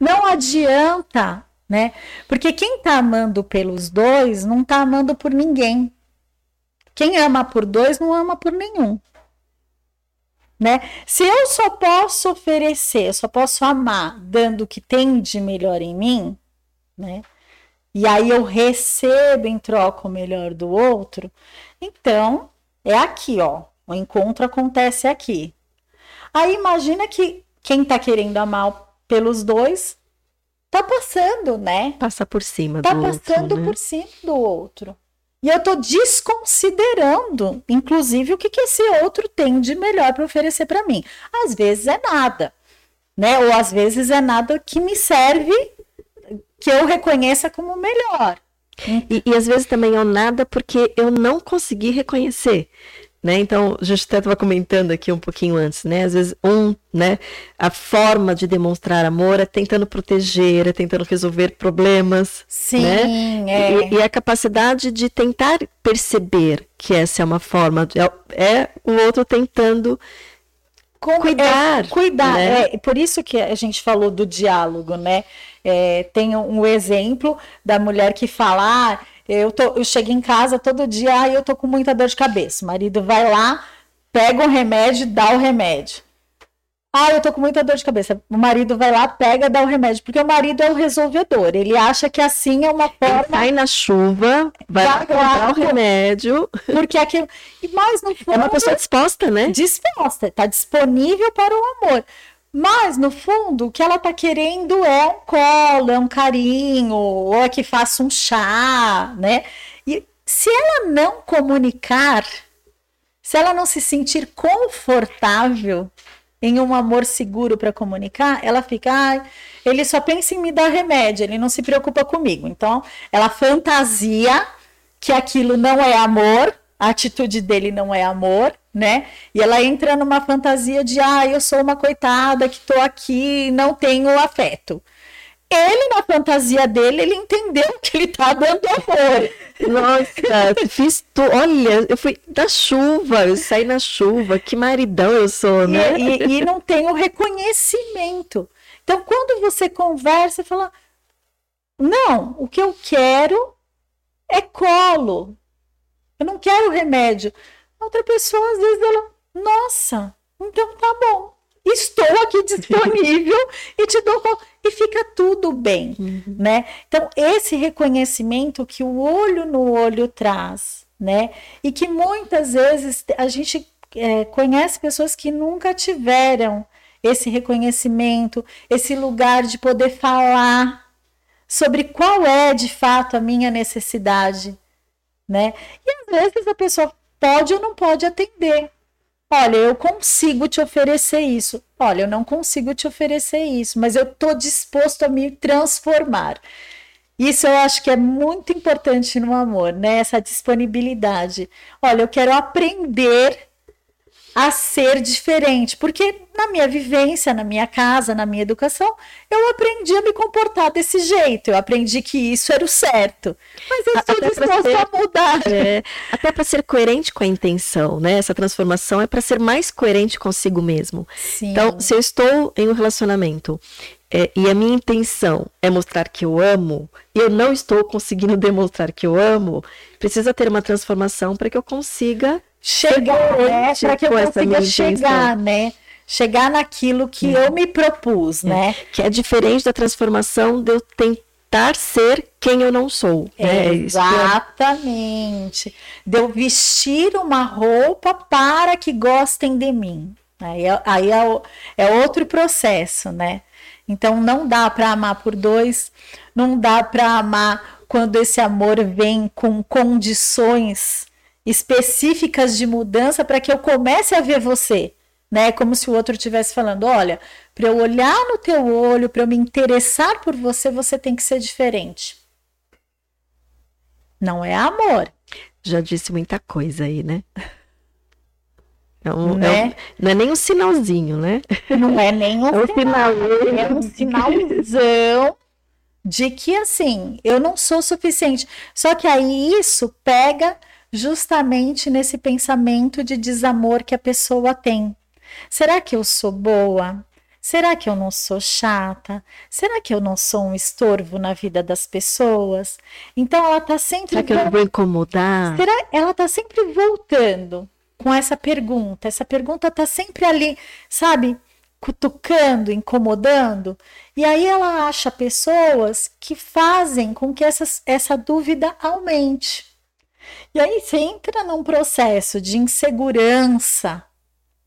não adianta, né? Porque quem tá amando pelos dois não tá amando por ninguém. Quem ama por dois não ama por nenhum. Né? Se eu só posso oferecer, só posso amar dando o que tem de melhor em mim, né? e aí eu recebo em troca o melhor do outro, então é aqui, ó. O encontro acontece aqui. Aí imagina que quem tá querendo amar pelos dois tá passando, né? Passa por cima tá do outro. Tá passando né? por cima do outro. E eu tô desconsiderando, inclusive, o que, que esse outro tem de melhor para oferecer para mim. Às vezes é nada, né? Ou às vezes é nada que me serve que eu reconheça como melhor. E, e às vezes também é nada porque eu não consegui reconhecer. Né? Então, a gente até estava comentando aqui um pouquinho antes, né? Às vezes, um, né? A forma de demonstrar amor é tentando proteger, é tentando resolver problemas. Sim, né? é. E, e, a capacidade de tentar perceber que essa é uma forma, de, é, é o outro tentando Com, cuidar. É, cuidar. né? É, por isso que a gente falou do diálogo, né? É, tem um exemplo da mulher que fala. Ah, eu, tô, eu chego em casa todo dia, ah, eu tô com muita dor de cabeça. O marido vai lá, pega um remédio, dá o remédio. Ah, eu tô com muita dor de cabeça. O marido vai lá, pega, dá o remédio. Porque o marido é o resolvedor. Ele acha que assim é uma Ele forma. sai na chuva, vai lá comprar o remédio. Porque aquilo. E mais no fundo. É uma pessoa disposta, né? disposta, está disponível para o amor. Mas, no fundo, o que ela está querendo é um colo, é um carinho, ou é que faça um chá, né? E se ela não comunicar, se ela não se sentir confortável em um amor seguro para comunicar, ela fica, ai, ele só pensa em me dar remédio, ele não se preocupa comigo. Então, ela fantasia que aquilo não é amor, a atitude dele não é amor, né? E ela entra numa fantasia de, ah, eu sou uma coitada que tô aqui, não tenho afeto. Ele, na fantasia dele, ele entendeu que ele tá dando amor. Nossa, fiz tu. Olha, eu fui na chuva, eu saí na chuva, que maridão eu sou, né? E, e, e não tem o reconhecimento. Então, quando você conversa, fala: Não, o que eu quero é colo. Eu não quero remédio. A outra pessoa, às vezes, ela, nossa, então tá bom. Estou aqui disponível e te dou. E fica tudo bem, né? Então, esse reconhecimento que o olho no olho traz, né? E que muitas vezes a gente é, conhece pessoas que nunca tiveram esse reconhecimento, esse lugar de poder falar sobre qual é de fato a minha necessidade, né? E às vezes a pessoa pode ou não pode atender. Olha, eu consigo te oferecer isso. Olha, eu não consigo te oferecer isso, mas eu estou disposto a me transformar. Isso eu acho que é muito importante no amor, né? Essa disponibilidade. Olha, eu quero aprender a ser diferente, porque na minha vivência, na minha casa, na minha educação, eu aprendi a me comportar desse jeito, eu aprendi que isso era o certo, mas eu estou disposta ser- a mudar. É, até para ser coerente com a intenção, né? Essa transformação é para ser mais coerente consigo mesmo. Sim. Então, se eu estou em um relacionamento é, e a minha intenção é mostrar que eu amo, e eu não estou conseguindo demonstrar que eu amo, precisa ter uma transformação para que eu consiga chegar, né? Para que eu essa consiga chegar, né? Chegar naquilo que eu me propus, né? que é diferente da transformação de eu tentar ser quem eu não sou. né? É- Exatamente. De eu vestir uma roupa para que gostem de mim. Aí, é, aí é, o- é outro processo, né? Então não dá para amar por dois, não dá para amar quando esse amor vem com condições específicas de mudança para que eu comece a ver você, né? Como se o outro estivesse falando, olha, para eu olhar no teu olho, para eu me interessar por você, você tem que ser diferente. Não é amor, já disse muita coisa aí, né? É um- é Né? um- não é nem um sinalzinho, né? não é nem um É um sinal. é um sinalzão de que assim, eu não sou suficiente. Só que aí isso pega justamente nesse pensamento de desamor que a pessoa tem. Será que eu sou boa? Será que eu não sou chata? Será que eu não sou um estorvo na vida das pessoas? Então ela tá sempre Será que eu não vou incomodar? Será ela está sempre voltando com essa pergunta? Essa pergunta está sempre ali, sabe, cutucando, incomodando. E aí ela acha pessoas que fazem com que essas, essa dúvida aumente. E aí você entra num processo de insegurança,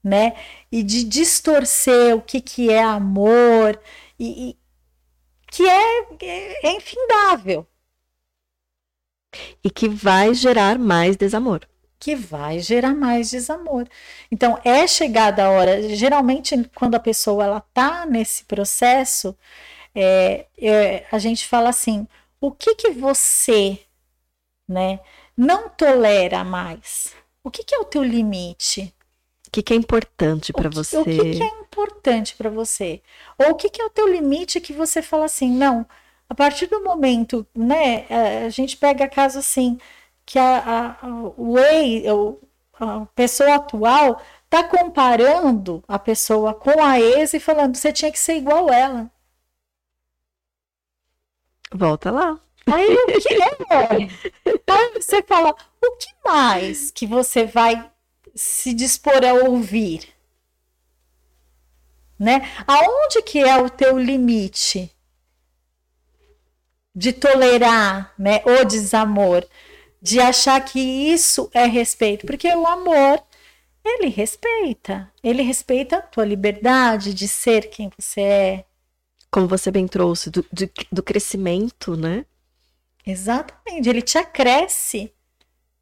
né? E de distorcer o que, que é amor, e, e que é, é infindável. E que vai gerar mais desamor. que vai gerar mais desamor. Então, é chegada a hora, geralmente quando a pessoa ela tá nesse processo, é, é, a gente fala assim, o que que você, né, não tolera mais? O que, que é o teu limite? O que, que é importante para você? O que, que é importante para você? Ou o que, que é o teu limite que você fala assim, não, a partir do momento, né, a gente pega caso assim, que a, a, o ex, a pessoa atual tá comparando a pessoa com a ex e falando, você tinha que ser igual ela. Volta lá. Aí o que é? Aí você fala, o que mais que você vai se dispor a ouvir? Né? Aonde que é o teu limite de tolerar, né, o desamor, de achar que isso é respeito, porque o amor ele respeita, ele respeita a tua liberdade de ser quem você é. Como você bem trouxe, do, do, do crescimento, né? Exatamente, ele te acresce.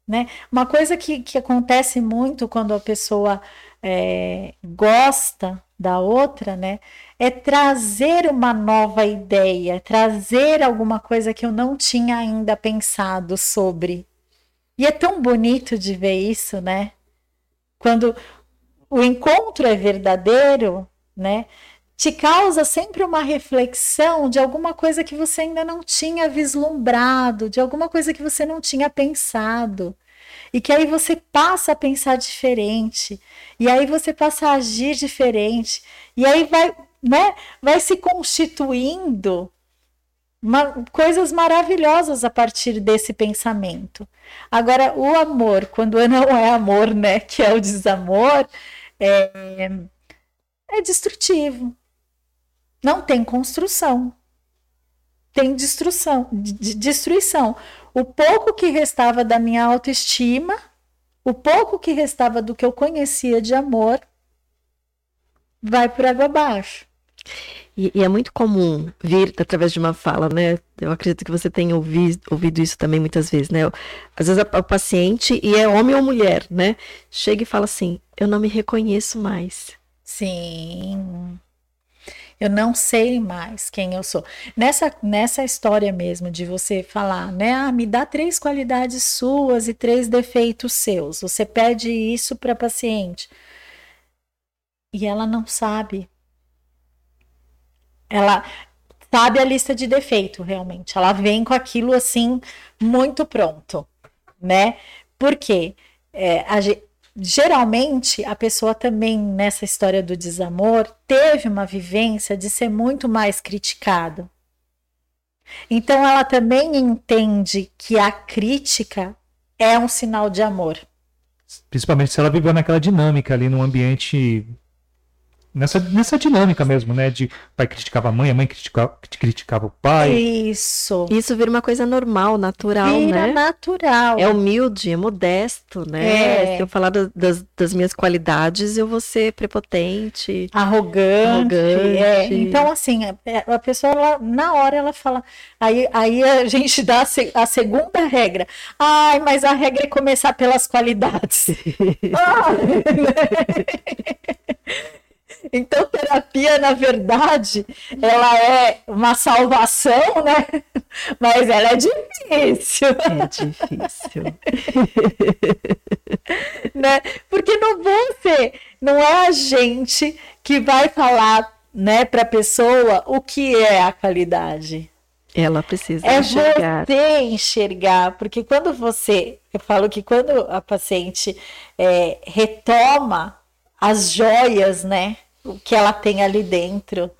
Né? Uma coisa que, que acontece muito quando a pessoa é, gosta da outra, né? É trazer uma nova ideia, trazer alguma coisa que eu não tinha ainda pensado sobre. E é tão bonito de ver isso, né? Quando o encontro é verdadeiro, né? Te causa sempre uma reflexão de alguma coisa que você ainda não tinha vislumbrado, de alguma coisa que você não tinha pensado. E que aí você passa a pensar diferente, e aí você passa a agir diferente, e aí vai, né, vai se constituindo uma, coisas maravilhosas a partir desse pensamento. Agora, o amor, quando não é amor, né, que é o desamor, é, é destrutivo. Não tem construção. Tem destruição, destruição. O pouco que restava da minha autoestima, o pouco que restava do que eu conhecia de amor, vai por água abaixo. E, e, é muito comum vir através de uma fala, né? Eu acredito que você tenha ouvido, ouvido isso também muitas vezes, né? Às vezes o paciente, e é homem ou mulher, né? Chega e fala assim: Eu não me reconheço mais. Sim. Eu não sei mais quem eu sou. Nessa, nessa história mesmo de você falar, né? Ah, me dá três qualidades suas e três defeitos seus. Você pede isso para paciente. E ela não sabe. Ela sabe a lista de defeito, realmente. Ela vem com aquilo assim, muito pronto, né? Por quê? É, a, geralmente a pessoa também nessa história do desamor teve uma vivência de ser muito mais criticado. Então ela também entende que a crítica é um sinal de amor. Principalmente se ela viveu naquela dinâmica ali num ambiente nessa, nessa dinâmica mesmo, né? De pai criticava a mãe, a mãe criticava, criticava o pai. Isso. Isso vira uma coisa normal, natural, vira né? natural. É humilde, é modesto, né? É. Se eu falar das, das minhas qualidades, eu vou ser prepotente. Arrogante. arrogante. É. Então, assim, a, a pessoa, ela, na hora, ela fala. Aí, aí a gente dá a, a segunda regra. Ai, mas a regra é começar pelas qualidades. ah, né? Então, terapia, na verdade, ela é uma salvação, né? Mas ela é difícil. É difícil. né? Porque não você, não é a gente que vai falar, né, para a pessoa o que é a qualidade. Ela precisa é enxergar. você enxergar, porque quando você, eu falo que quando a paciente é, retoma as joias, né, o que ela tem ali dentro,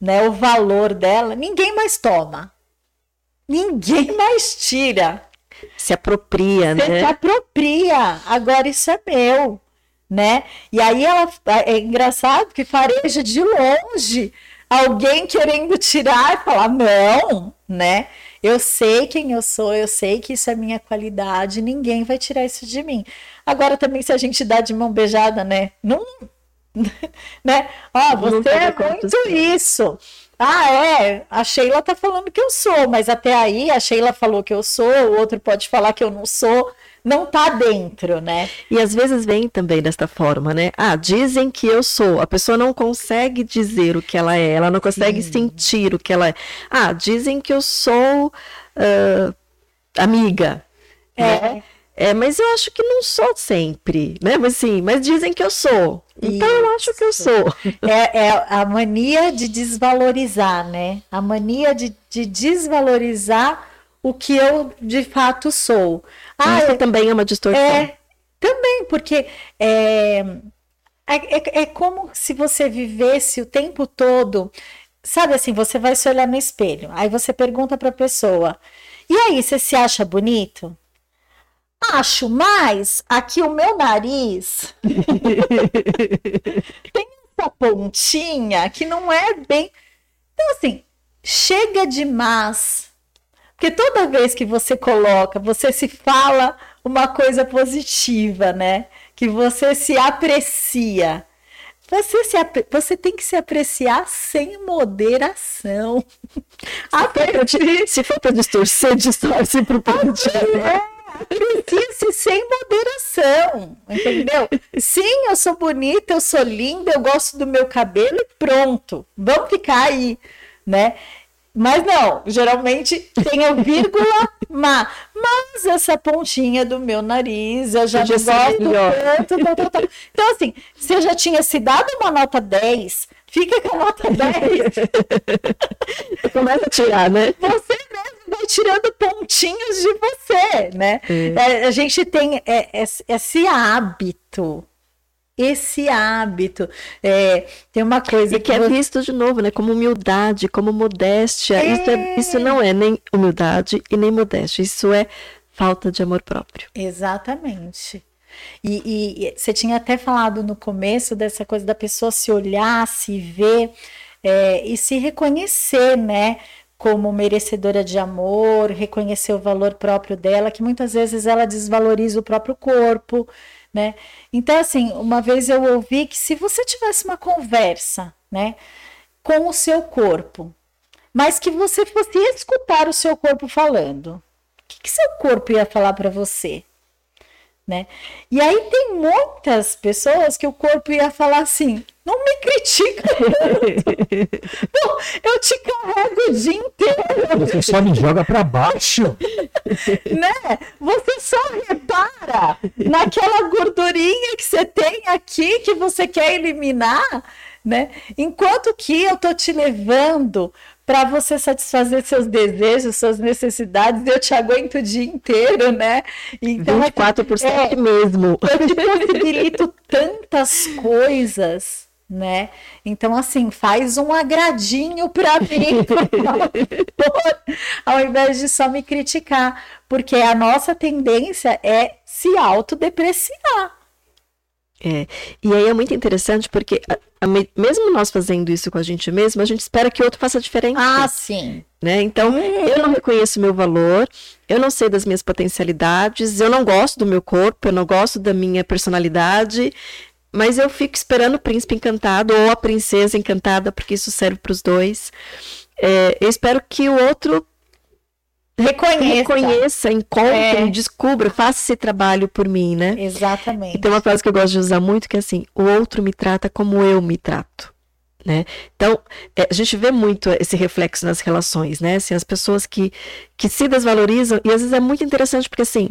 né? O valor dela, ninguém mais toma. Ninguém mais tira. Se apropria, Você né? Se apropria. Agora isso é meu, né? E aí ela é engraçado que fareja de longe alguém querendo tirar e falar não, né? Eu sei quem eu sou, eu sei que isso é minha qualidade, ninguém vai tirar isso de mim. Agora também se a gente dá de mão beijada, né? Não né? Ó, você é muito isso. Ah, é, a Sheila tá falando que eu sou, mas até aí a Sheila falou que eu sou, o outro pode falar que eu não sou, não tá dentro, né? E às vezes vem também desta forma, né? Ah, dizem que eu sou. A pessoa não consegue dizer o que ela é, ela não consegue Sim. sentir o que ela é. Ah, dizem que eu sou uh, amiga. É. Né? É, mas eu acho que não sou sempre, né? Mas sim, mas dizem que eu sou. Então Isso. eu acho que eu sou. É, é, a mania de desvalorizar, né? A mania de, de desvalorizar o que eu de fato sou. Ah, Isso é, também é uma distorção. É, também, porque é, é, é, é como se você vivesse o tempo todo. Sabe assim, você vai se olhar no espelho, aí você pergunta para a pessoa: e aí, você se acha bonito? Acho, mas aqui o meu nariz tem essa pontinha que não é bem. Então, assim, chega demais. Porque toda vez que você coloca, você se fala uma coisa positiva, né? Que você se aprecia. Você, se, você tem que se apreciar sem moderação. Se for para distorcer, distorce para o positivo. É aprecie-se sem moderação, entendeu? Sim, eu sou bonita, eu sou linda, eu gosto do meu cabelo e pronto. Vamos ficar aí, né? Mas não, geralmente tem a vírgula, ma, mas essa pontinha do meu nariz eu já não gosto tanto, tanto, tanto. Então, assim, se eu já tinha se dado uma nota 10, fica com a nota 10. Começa a tirar, né? Você mesmo vai tirando pontinhos de você, né? É. A gente tem é, esse hábito esse hábito. É, tem uma coisa e que, que é visto de novo, né? Como humildade, como modéstia. É... Isso, é, isso não é nem humildade e nem modéstia. Isso é falta de amor próprio. Exatamente. E, e, você tinha até falado no começo dessa coisa da pessoa se olhar, se ver é, e se reconhecer, né? Como merecedora de amor, reconhecer o valor próprio dela, que muitas vezes ela desvaloriza o próprio corpo, né? Então, assim, uma vez eu ouvi que se você tivesse uma conversa, né, com o seu corpo, mas que você fosse escutar o seu corpo falando, o que, que seu corpo ia falar para você? Né? E aí tem muitas pessoas que o corpo ia falar assim: não me critica não, eu te carrego o dia inteiro. Você só me joga para baixo. né? Você só repara naquela gordurinha que você tem aqui que você quer eliminar, né? Enquanto que eu tô te levando para você satisfazer seus desejos, suas necessidades, eu te aguento o dia inteiro, né? Então, 24% é, mesmo. Eu te possibilito tantas coisas, né? Então, assim, faz um agradinho para mim, ao invés de só me criticar, porque a nossa tendência é se autodepreciar. É, e aí é muito interessante porque mesmo nós fazendo isso com a gente mesmo, a gente espera que o outro faça diferente. Ah, sim. Né? Então, eu não reconheço meu valor, eu não sei das minhas potencialidades, eu não gosto do meu corpo, eu não gosto da minha personalidade, mas eu fico esperando o príncipe encantado ou a princesa encantada, porque isso serve para os dois. É, eu espero que o outro reconheça, reconheça encontre, é. descubra, faça esse trabalho por mim, né? Exatamente. E tem uma frase que eu gosto de usar muito que é assim: o outro me trata como eu me trato. Né? Então, é, a gente vê muito esse reflexo nas relações, né? Assim, as pessoas que, que se desvalorizam, e às vezes é muito interessante, porque assim,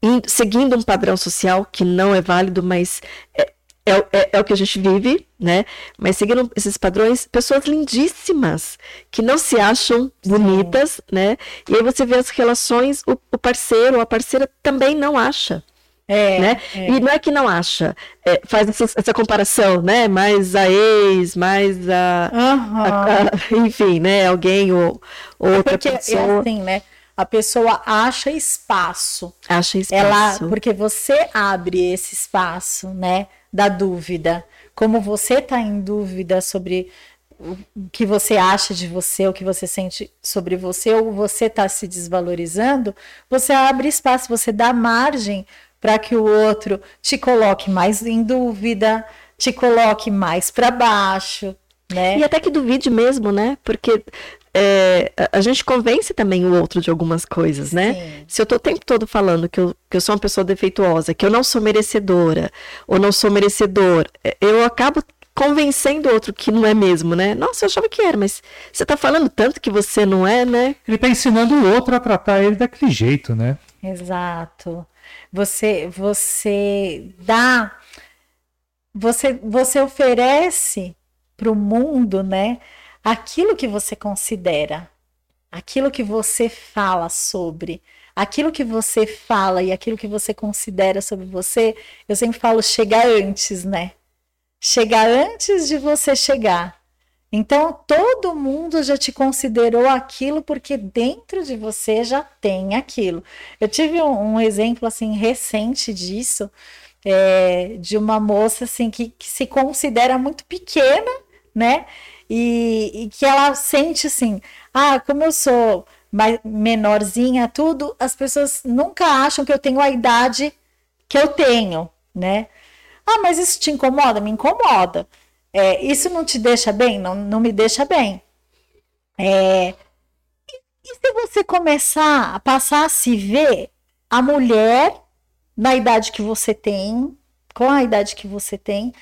in, seguindo um padrão social que não é válido, mas é, é, é, é, o que a gente vive, né? Mas seguindo esses padrões, pessoas lindíssimas que não se acham bonitas, Sim. né? E aí você vê as relações, o, o parceiro ou a parceira também não acha. É, né? É. E não é que não acha, é, faz essa, essa, comparação, né? Mais a ex, mais a, uhum. a, a enfim, né? Alguém ou, ou outra Porque pessoa. É assim, né? A pessoa acha espaço. Acha espaço. Ela, porque você abre esse espaço, né? Da dúvida. Como você está em dúvida sobre o que você acha de você, o que você sente sobre você, ou você está se desvalorizando, você abre espaço, você dá margem para que o outro te coloque mais em dúvida, te coloque mais para baixo, né? E até que duvide mesmo, né? Porque é, a gente convence também o outro de algumas coisas, né? Sim. Se eu estou o tempo todo falando que eu, que eu sou uma pessoa defeituosa, que eu não sou merecedora, ou não sou merecedor, é, eu acabo convencendo o outro que não é mesmo, né? Nossa, eu achava que era, mas você está falando tanto que você não é, né? Ele está ensinando o outro a tratar ele daquele jeito, né? Exato. Você você dá você você oferece para o mundo, né? Aquilo que você considera, aquilo que você fala sobre, aquilo que você fala e aquilo que você considera sobre você, eu sempre falo chegar antes, né? Chegar antes de você chegar. Então, todo mundo já te considerou aquilo porque dentro de você já tem aquilo. Eu tive um, um exemplo assim recente disso, é, de uma moça assim que, que, se considera muito pequena, né? E, e, que ela sente assim, ah, como eu sou mais, menorzinha, tudo, as pessoas nunca acham que eu tenho a idade que eu tenho, né? Ah, mas isso te incomoda? Me incomoda. É, isso não te deixa bem? Não, não me deixa bem. É, e, e se você começar a passar a se ver a mulher na idade que você tem, com a idade que você tem,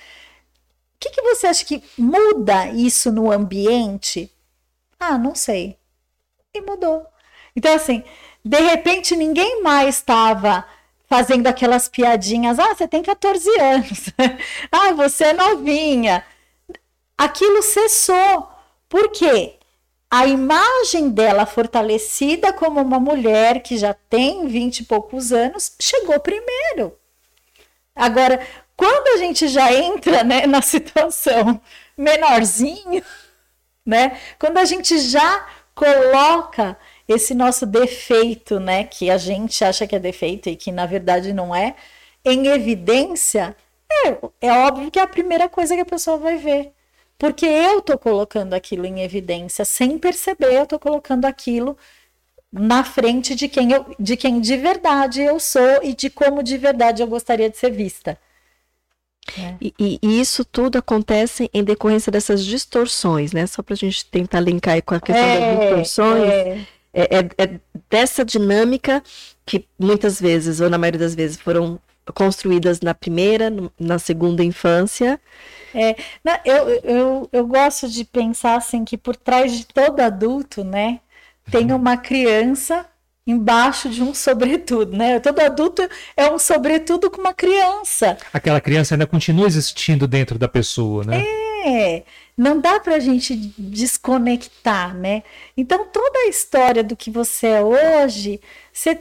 que, que você acha que muda isso no ambiente? Ah, não sei. E mudou. Então, assim, de repente ninguém mais estava fazendo aquelas piadinhas. Ah, você tem 14 anos. ah, você é novinha aquilo cessou. Por quê? A imagem dela fortalecida como uma mulher que já tem vinte e poucos anos chegou primeiro. Agora, quando a gente já entra né, na situação menorzinho, né? Quando a gente já coloca esse nosso defeito, né, que a gente acha que é defeito e que na verdade não é, em evidência, é, é óbvio que é a primeira coisa que a pessoa vai ver. Porque eu tô colocando aquilo em evidência, sem perceber, eu tô colocando aquilo na frente de quem eu, de quem de verdade eu sou e de como de verdade eu gostaria de ser vista. É. E, e, isso tudo acontece em decorrência dessas distorções, né? Só para a gente tentar linkar com a questão é, das distorções. É. É, é. é, dessa dinâmica que muitas vezes, ou na maioria das vezes, foram construídas na primeira, na segunda infância, é, não, eu, eu, eu gosto de pensar assim que por trás de todo adulto, né, tem uhum. uma criança embaixo de um sobretudo, né? Todo adulto é um sobretudo com uma criança. Aquela criança ainda continua existindo dentro da pessoa, né? É, não dá para a gente desconectar, né? Então toda a história do que você é hoje, você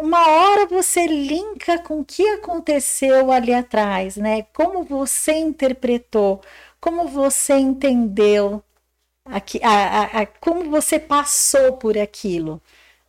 uma hora você linka com o que aconteceu ali atrás, né? Como você interpretou, como você entendeu, aqui, a, a, a, como você passou por aquilo,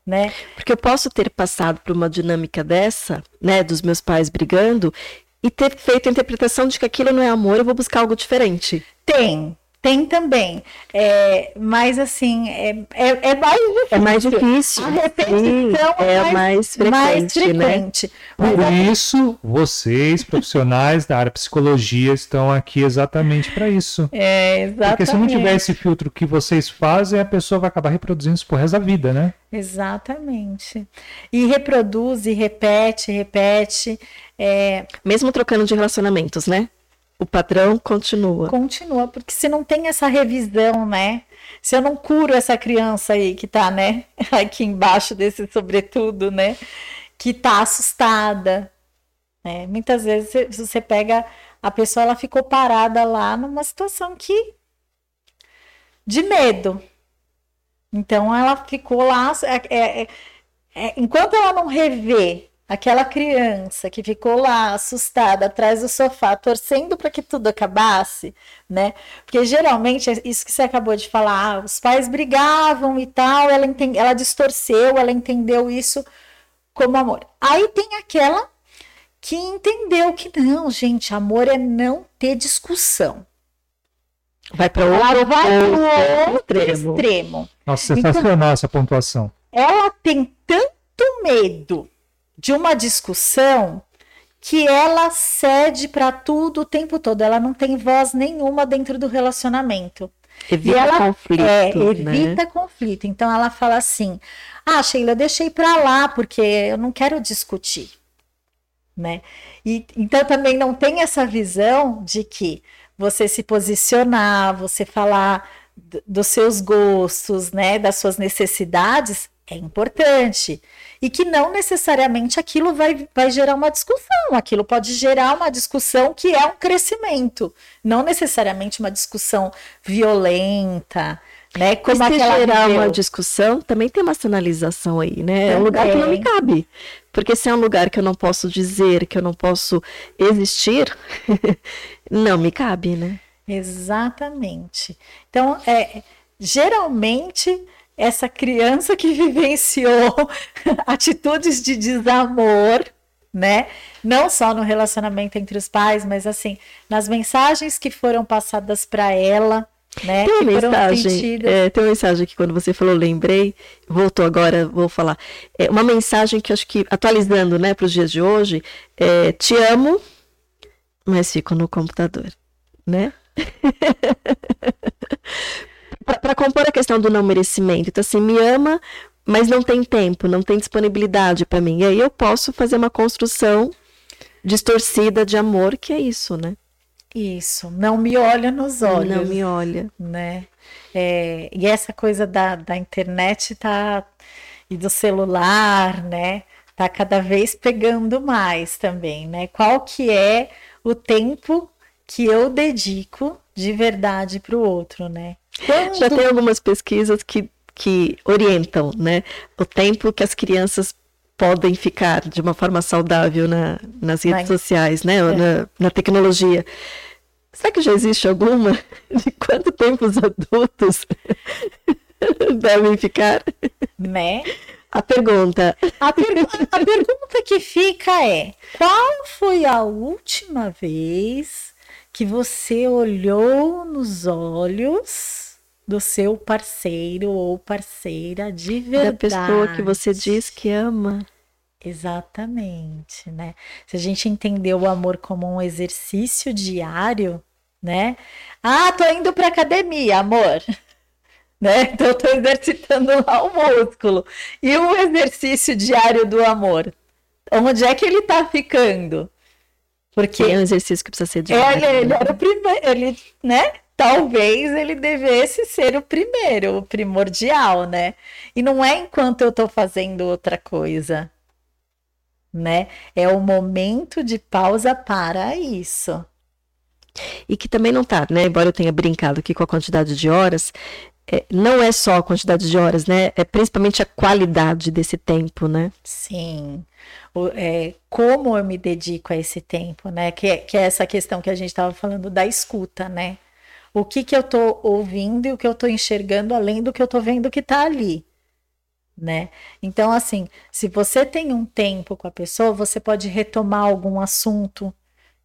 né? Porque eu posso ter passado por uma dinâmica dessa, né, dos meus pais brigando e ter feito a interpretação de que aquilo não é amor, eu vou buscar algo diferente. Tem, tem também. É, mas assim, é, é, é, mais difícil. É mais difícil. A repetição é, é mais, frequente. Mais frequente. Né? Por isso, vocês, profissionais da área de psicologia, estão aqui exatamente para isso. É, exatamente. Porque se não tiver esse filtro que vocês fazem, a pessoa vai acabar reproduzindo isso por resto da vida, né? Exatamente. E reproduz, e repete, repete. É... Mesmo trocando de relacionamentos, né? O padrão continua. Continua, porque se não tem essa revisão, né? Se eu não curo essa criança aí que tá, né? Aqui embaixo desse sobretudo, né? Que tá assustada. Né? Muitas vezes você pega a pessoa, ela ficou parada lá numa situação que de medo. Então ela ficou lá. É, é, é, enquanto ela não revê aquela criança que ficou lá assustada atrás do sofá, torcendo para que tudo acabasse, né? Porque geralmente é isso que você acabou de falar, ah, os pais brigavam e tal, ela, entende, ela distorceu, ela entendeu isso como amor. Aí tem aquela que entendeu que não, gente, amor é não ter discussão. Vai para outro, vai outro, outro extremo. extremo. Nossa, sensacional então, essa pontuação. Ela tem tanto medo de uma discussão que ela cede para tudo o tempo todo. Ela não tem voz nenhuma dentro do relacionamento. Evita ela, conflito. É, evita né? conflito. Então ela fala assim: Ah, Sheila, deixei para lá porque eu não quero discutir. Né? E, então também não tem essa visão de que você se posicionar, você falar dos seus gostos, né, das suas necessidades, é importante. E que não necessariamente aquilo vai, vai gerar uma discussão, aquilo pode gerar uma discussão que é um crescimento, não necessariamente uma discussão violenta, né? Como Mas se gerar uma discussão, também tem uma sinalização aí, né? É um lugar que não me cabe. Porque se é um lugar que eu não posso dizer, que eu não posso existir, não me cabe, né? Exatamente. Então, é, geralmente essa criança que vivenciou atitudes de desamor, né? Não só no relacionamento entre os pais, mas assim, nas mensagens que foram passadas para ela, né? Tem uma, mensagem, é, tem uma mensagem que quando você falou, lembrei, voltou agora, vou falar. É uma mensagem que acho que, atualizando né, para os dias de hoje, é, te amo, mas fico no computador, né? para compor a questão do não merecimento. Então, assim, me ama, mas não tem tempo, não tem disponibilidade para mim. E aí eu posso fazer uma construção distorcida de amor, que é isso, né? Isso, não me olha nos olhos. Não me olha. Né? É, e essa coisa da, da internet tá, e do celular, né? Tá cada vez pegando mais também, né? Qual que é o tempo que eu dedico de verdade para o outro, né? Quando... Já tem algumas pesquisas que, que orientam, né? O tempo que as crianças podem ficar de uma forma saudável na, nas redes sociais, né? É. Na, na, tecnologia. Será que já existe alguma de quanto tempo os adultos devem ficar? Né? A pergunta. A, per a pergunta que fica é: qual foi a última vez que você olhou nos olhos do seu parceiro ou parceira de verdade. Da pessoa que você diz que ama. Exatamente, né? Se a gente entender o amor como um exercício diário, né? Ah, tô indo para academia, amor. Né? Então eu tô exercitando lá o músculo. E o exercício diário do amor, onde é que ele tá ficando? Porque é um exercício que precisa ser diário. Ele, ele era o primeiro, ele, né? Talvez ele devesse ser o primeiro, o primordial, né? E não é enquanto eu estou fazendo outra coisa, né? É o momento de pausa para isso. E que também não tá, né? Embora eu tenha brincado aqui com a quantidade de horas, é, não é só a quantidade de horas, né? É principalmente a qualidade desse tempo, né? Sim. É, como eu me dedico a esse tempo, né? Que, que é essa questão que a gente estava falando da escuta, né? O que, que eu estou ouvindo e o que eu estou enxergando além do que eu estou vendo que está ali, né? Então, assim, se você tem um tempo com a pessoa, você pode retomar algum assunto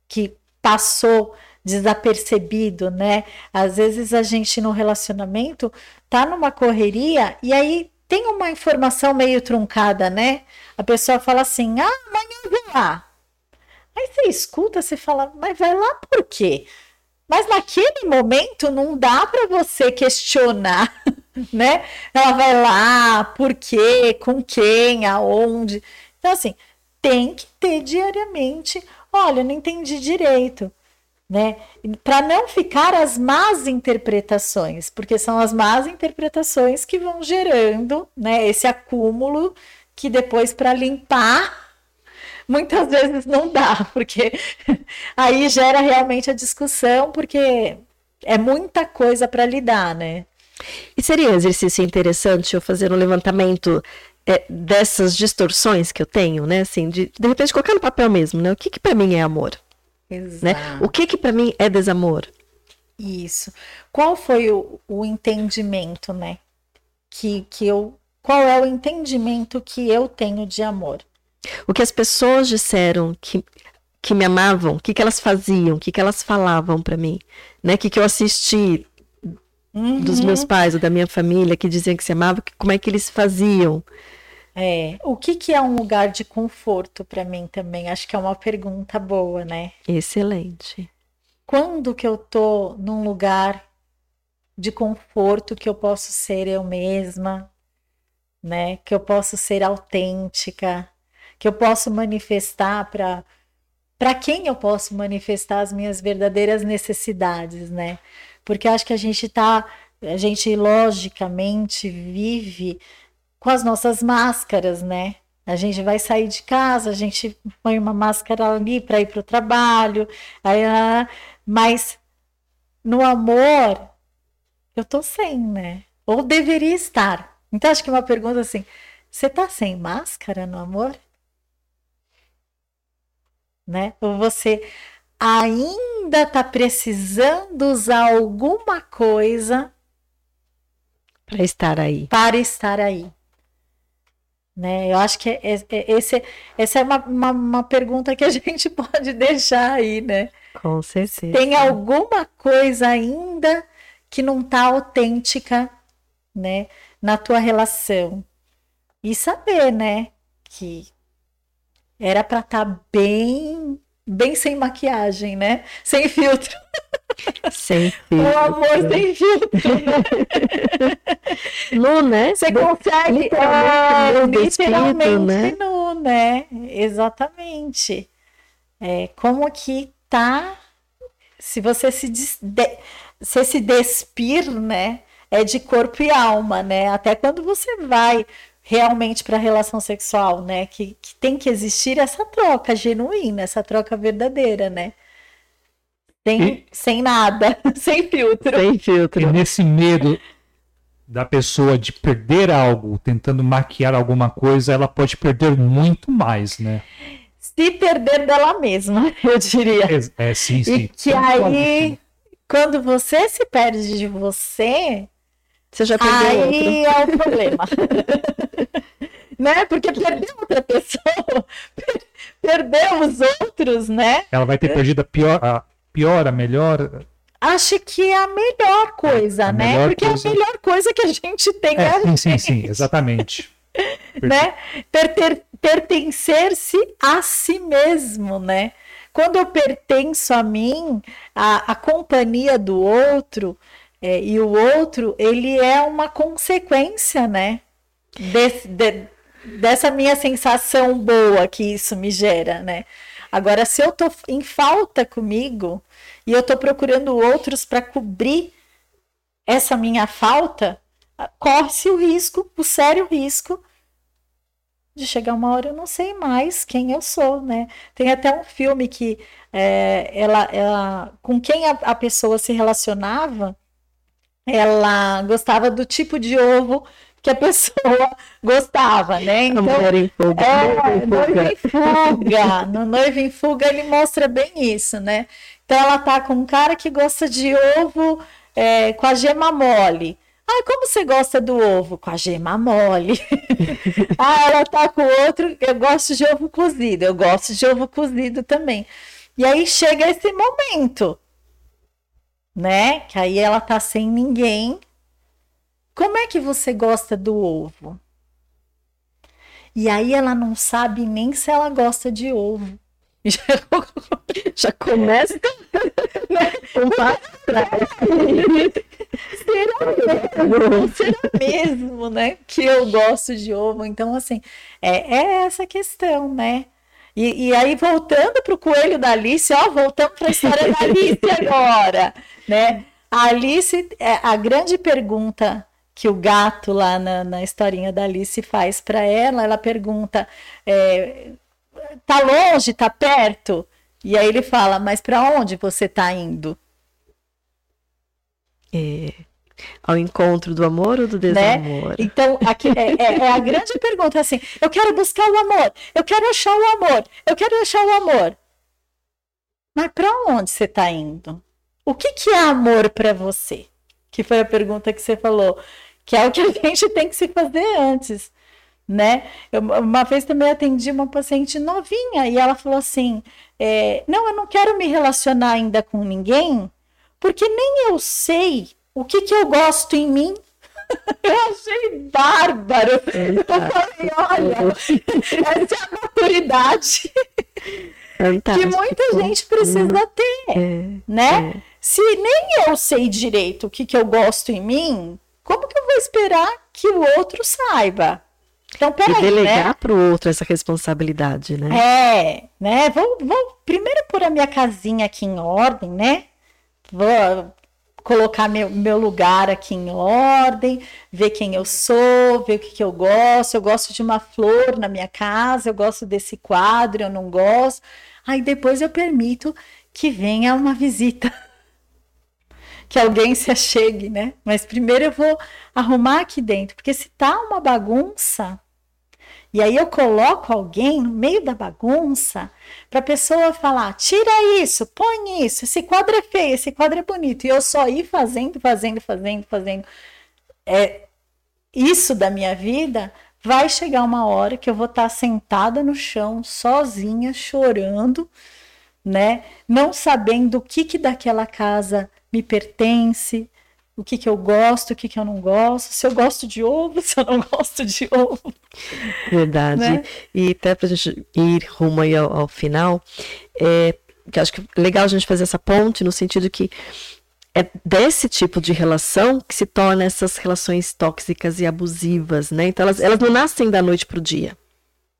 que passou desapercebido, né? Às vezes a gente no relacionamento tá numa correria e aí tem uma informação meio truncada, né? A pessoa fala assim: "Ah, amanhã eu vou lá". Aí você escuta, você fala: "Mas vai lá por quê?" Mas naquele momento não dá para você questionar, né? Ela vai lá, por quê, com quem, aonde. Então assim, tem que ter diariamente, olha, não entendi direito né? Para não ficar as más interpretações, porque são as más interpretações que vão gerando, né, esse acúmulo que depois para limpar muitas vezes não dá, porque aí gera realmente a discussão, porque é muita coisa para lidar, né? E seria um exercício interessante eu fazer um levantamento é, dessas distorções que eu tenho, né? Assim, de, de repente colocar no papel mesmo, né? O que, que para mim é amor? Né? O que que para mim é desamor? Isso. Qual foi o, o entendimento, né? Que, que eu, qual é o entendimento que eu tenho de amor? O que as pessoas disseram que, que me amavam, o que, que elas faziam, o que, que elas falavam para mim, né? O que, que eu assisti uhum. dos meus pais ou da minha família que diziam que se amavam, como é que eles faziam? É, o que, que é um lugar de conforto para mim também? Acho que é uma pergunta boa, né? Excelente. Quando que eu tô num lugar de conforto que eu posso ser eu mesma, né? Que eu posso ser autêntica, que eu posso manifestar para para quem eu posso manifestar as minhas verdadeiras necessidades, né? Porque acho que a gente tá, a gente logicamente vive com as nossas máscaras, né? A gente vai sair de casa, a gente põe uma máscara ali para ir para o trabalho, aí, ah, mas no amor eu tô sem, né? Ou deveria estar. Então acho que uma pergunta assim: você tá sem máscara no amor? Né? Ou você ainda tá precisando usar alguma coisa para estar aí? Para estar aí. Né? Eu acho que é, é, esse, essa é uma, uma, uma, pergunta que a gente pode deixar aí, né? Com certeza. Tem alguma coisa ainda que não está autêntica, né, na tua relação? E saber, né, que era para estar tá bem, bem sem maquiagem, né? Sem filtro. Sem filtro. O amor sem filtro. nu, né? Você consegue. É, literalmente né? nu, né? Exatamente. É, como que tá. Se você se, des, de, se, se despir, né? É de corpo e alma, né? Até quando você vai realmente para a relação sexual, né? Que, que tem que existir essa troca genuína, essa troca verdadeira, né? Sem, e... sem nada, sem filtro. Sem filtro. E nesse medo da pessoa de perder algo, tentando maquiar alguma coisa, ela pode perder muito mais, né? Se perder dela mesma, eu diria. É, é sim, sim. E que aí, quando você se perde de você, você já perdeu aí outro. é o problema. né? Porque perdeu outra pessoa, perdeu os outros, né? Ela vai ter perdido a pior, a pior, a melhor? Acho que é a melhor coisa, a né? Melhor Porque coisa... é a melhor coisa que a gente tem é, a sim, sim, sim, exatamente. né? Per -per Pertencer-se a si mesmo, né? Quando eu pertenço a mim, a, a companhia do outro, é, e o outro, ele é uma consequência, né? De, de, dessa minha sensação boa que isso me gera, né? Agora, se eu tô em falta comigo e eu tô procurando outros para cobrir essa minha falta, corre-se o risco, o sério risco de chegar uma hora eu não sei mais quem eu sou, né? Tem até um filme que é, ela, ela, com quem a, a pessoa se relacionava, ela gostava do tipo de ovo que a pessoa gostava, né? Então, em fuga. É, noivo em fuga. No noivo em fuga ele mostra bem isso, né? Então ela tá com um cara que gosta de ovo é, com a gema mole. Ah, como você gosta do ovo? Com a gema mole. ah, ela tá com outro, eu gosto de ovo cozido. Eu gosto de ovo cozido também. E aí chega esse momento, né? Que aí ela tá sem ninguém como é que você gosta do ovo? E aí ela não sabe nem se ela gosta de ovo. Já, já começa né? um passo atrás. será mesmo? Será mesmo, né? Que eu gosto de ovo? Então, assim, é, é essa questão, né? E, e aí, voltando para o coelho da Alice, ó, voltamos para a história da Alice agora, né? A Alice, é, a grande pergunta que o gato lá na, na historinha da Alice faz para ela. Ela pergunta: é, tá longe, tá perto? E aí ele fala: mas para onde você está indo? É, ao encontro do amor ou do né? desamor? Né? Então, aqui é, é, é, a grande pergunta assim: eu quero buscar o amor, eu quero achar o amor, eu quero achar o amor. Mas para onde você está indo? O que, que é amor para você? Que foi a pergunta que você falou que é o que a gente tem que se fazer antes, né? Eu, uma vez também atendi uma paciente novinha e ela falou assim: é, não, eu não quero me relacionar ainda com ninguém, porque nem eu sei o que, que eu gosto em mim. Eu achei bárbaro. Eu falei, olha, essa é a maturidade que muita gente precisa ter, é, né? É. Se nem eu sei direito o que, que eu gosto em mim, como que eu vou esperar que o outro saiba? Então, peraí, e delegar né? para o outro essa responsabilidade, né? É, né? Vou, vou primeiro pôr a minha casinha aqui em ordem, né? Vou colocar meu, meu lugar aqui em ordem, ver quem eu sou, ver o que, que eu gosto. Eu gosto de uma flor na minha casa, eu gosto desse quadro, eu não gosto. Aí depois eu permito que venha uma visita. Que alguém se achegue, né? Mas primeiro eu vou arrumar aqui dentro, porque se tá uma bagunça, e aí eu coloco alguém no meio da bagunça para a pessoa falar: tira isso, põe isso, esse quadro é feio, esse quadro é bonito. E eu só ir fazendo, fazendo, fazendo, fazendo. É, isso da minha vida vai chegar uma hora que eu vou estar sentada no chão, sozinha, chorando, né? Não sabendo o que, que daquela casa me pertence, o que, que eu gosto, o que, que eu não gosto, se eu gosto de ovo, se eu não gosto de ovo. Verdade. Né? E até para a gente ir rumo aí ao, ao final, é, que acho que é legal a gente fazer essa ponte no sentido que é desse tipo de relação que se torna essas relações tóxicas e abusivas, né? Então elas, elas não nascem da noite para o dia.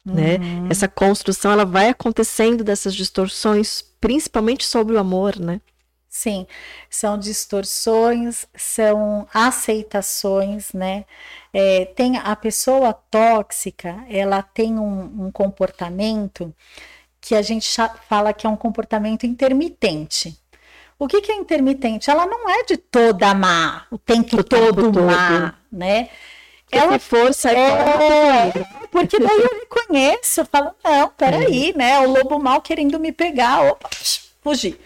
Né? Uhum. Essa construção ela vai acontecendo dessas distorções, principalmente sobre o amor, né? Sim, são distorções, são aceitações, né? É, tem a pessoa tóxica, ela tem um, um comportamento que a gente fala que é um comportamento intermitente. O que, que é intermitente? Ela não é de toda má, o tempo, o todo, todo má, né? ela força é, porque daí eu reconheço, eu falo, não, peraí, é. né? O lobo mal querendo me pegar, opa, fugir.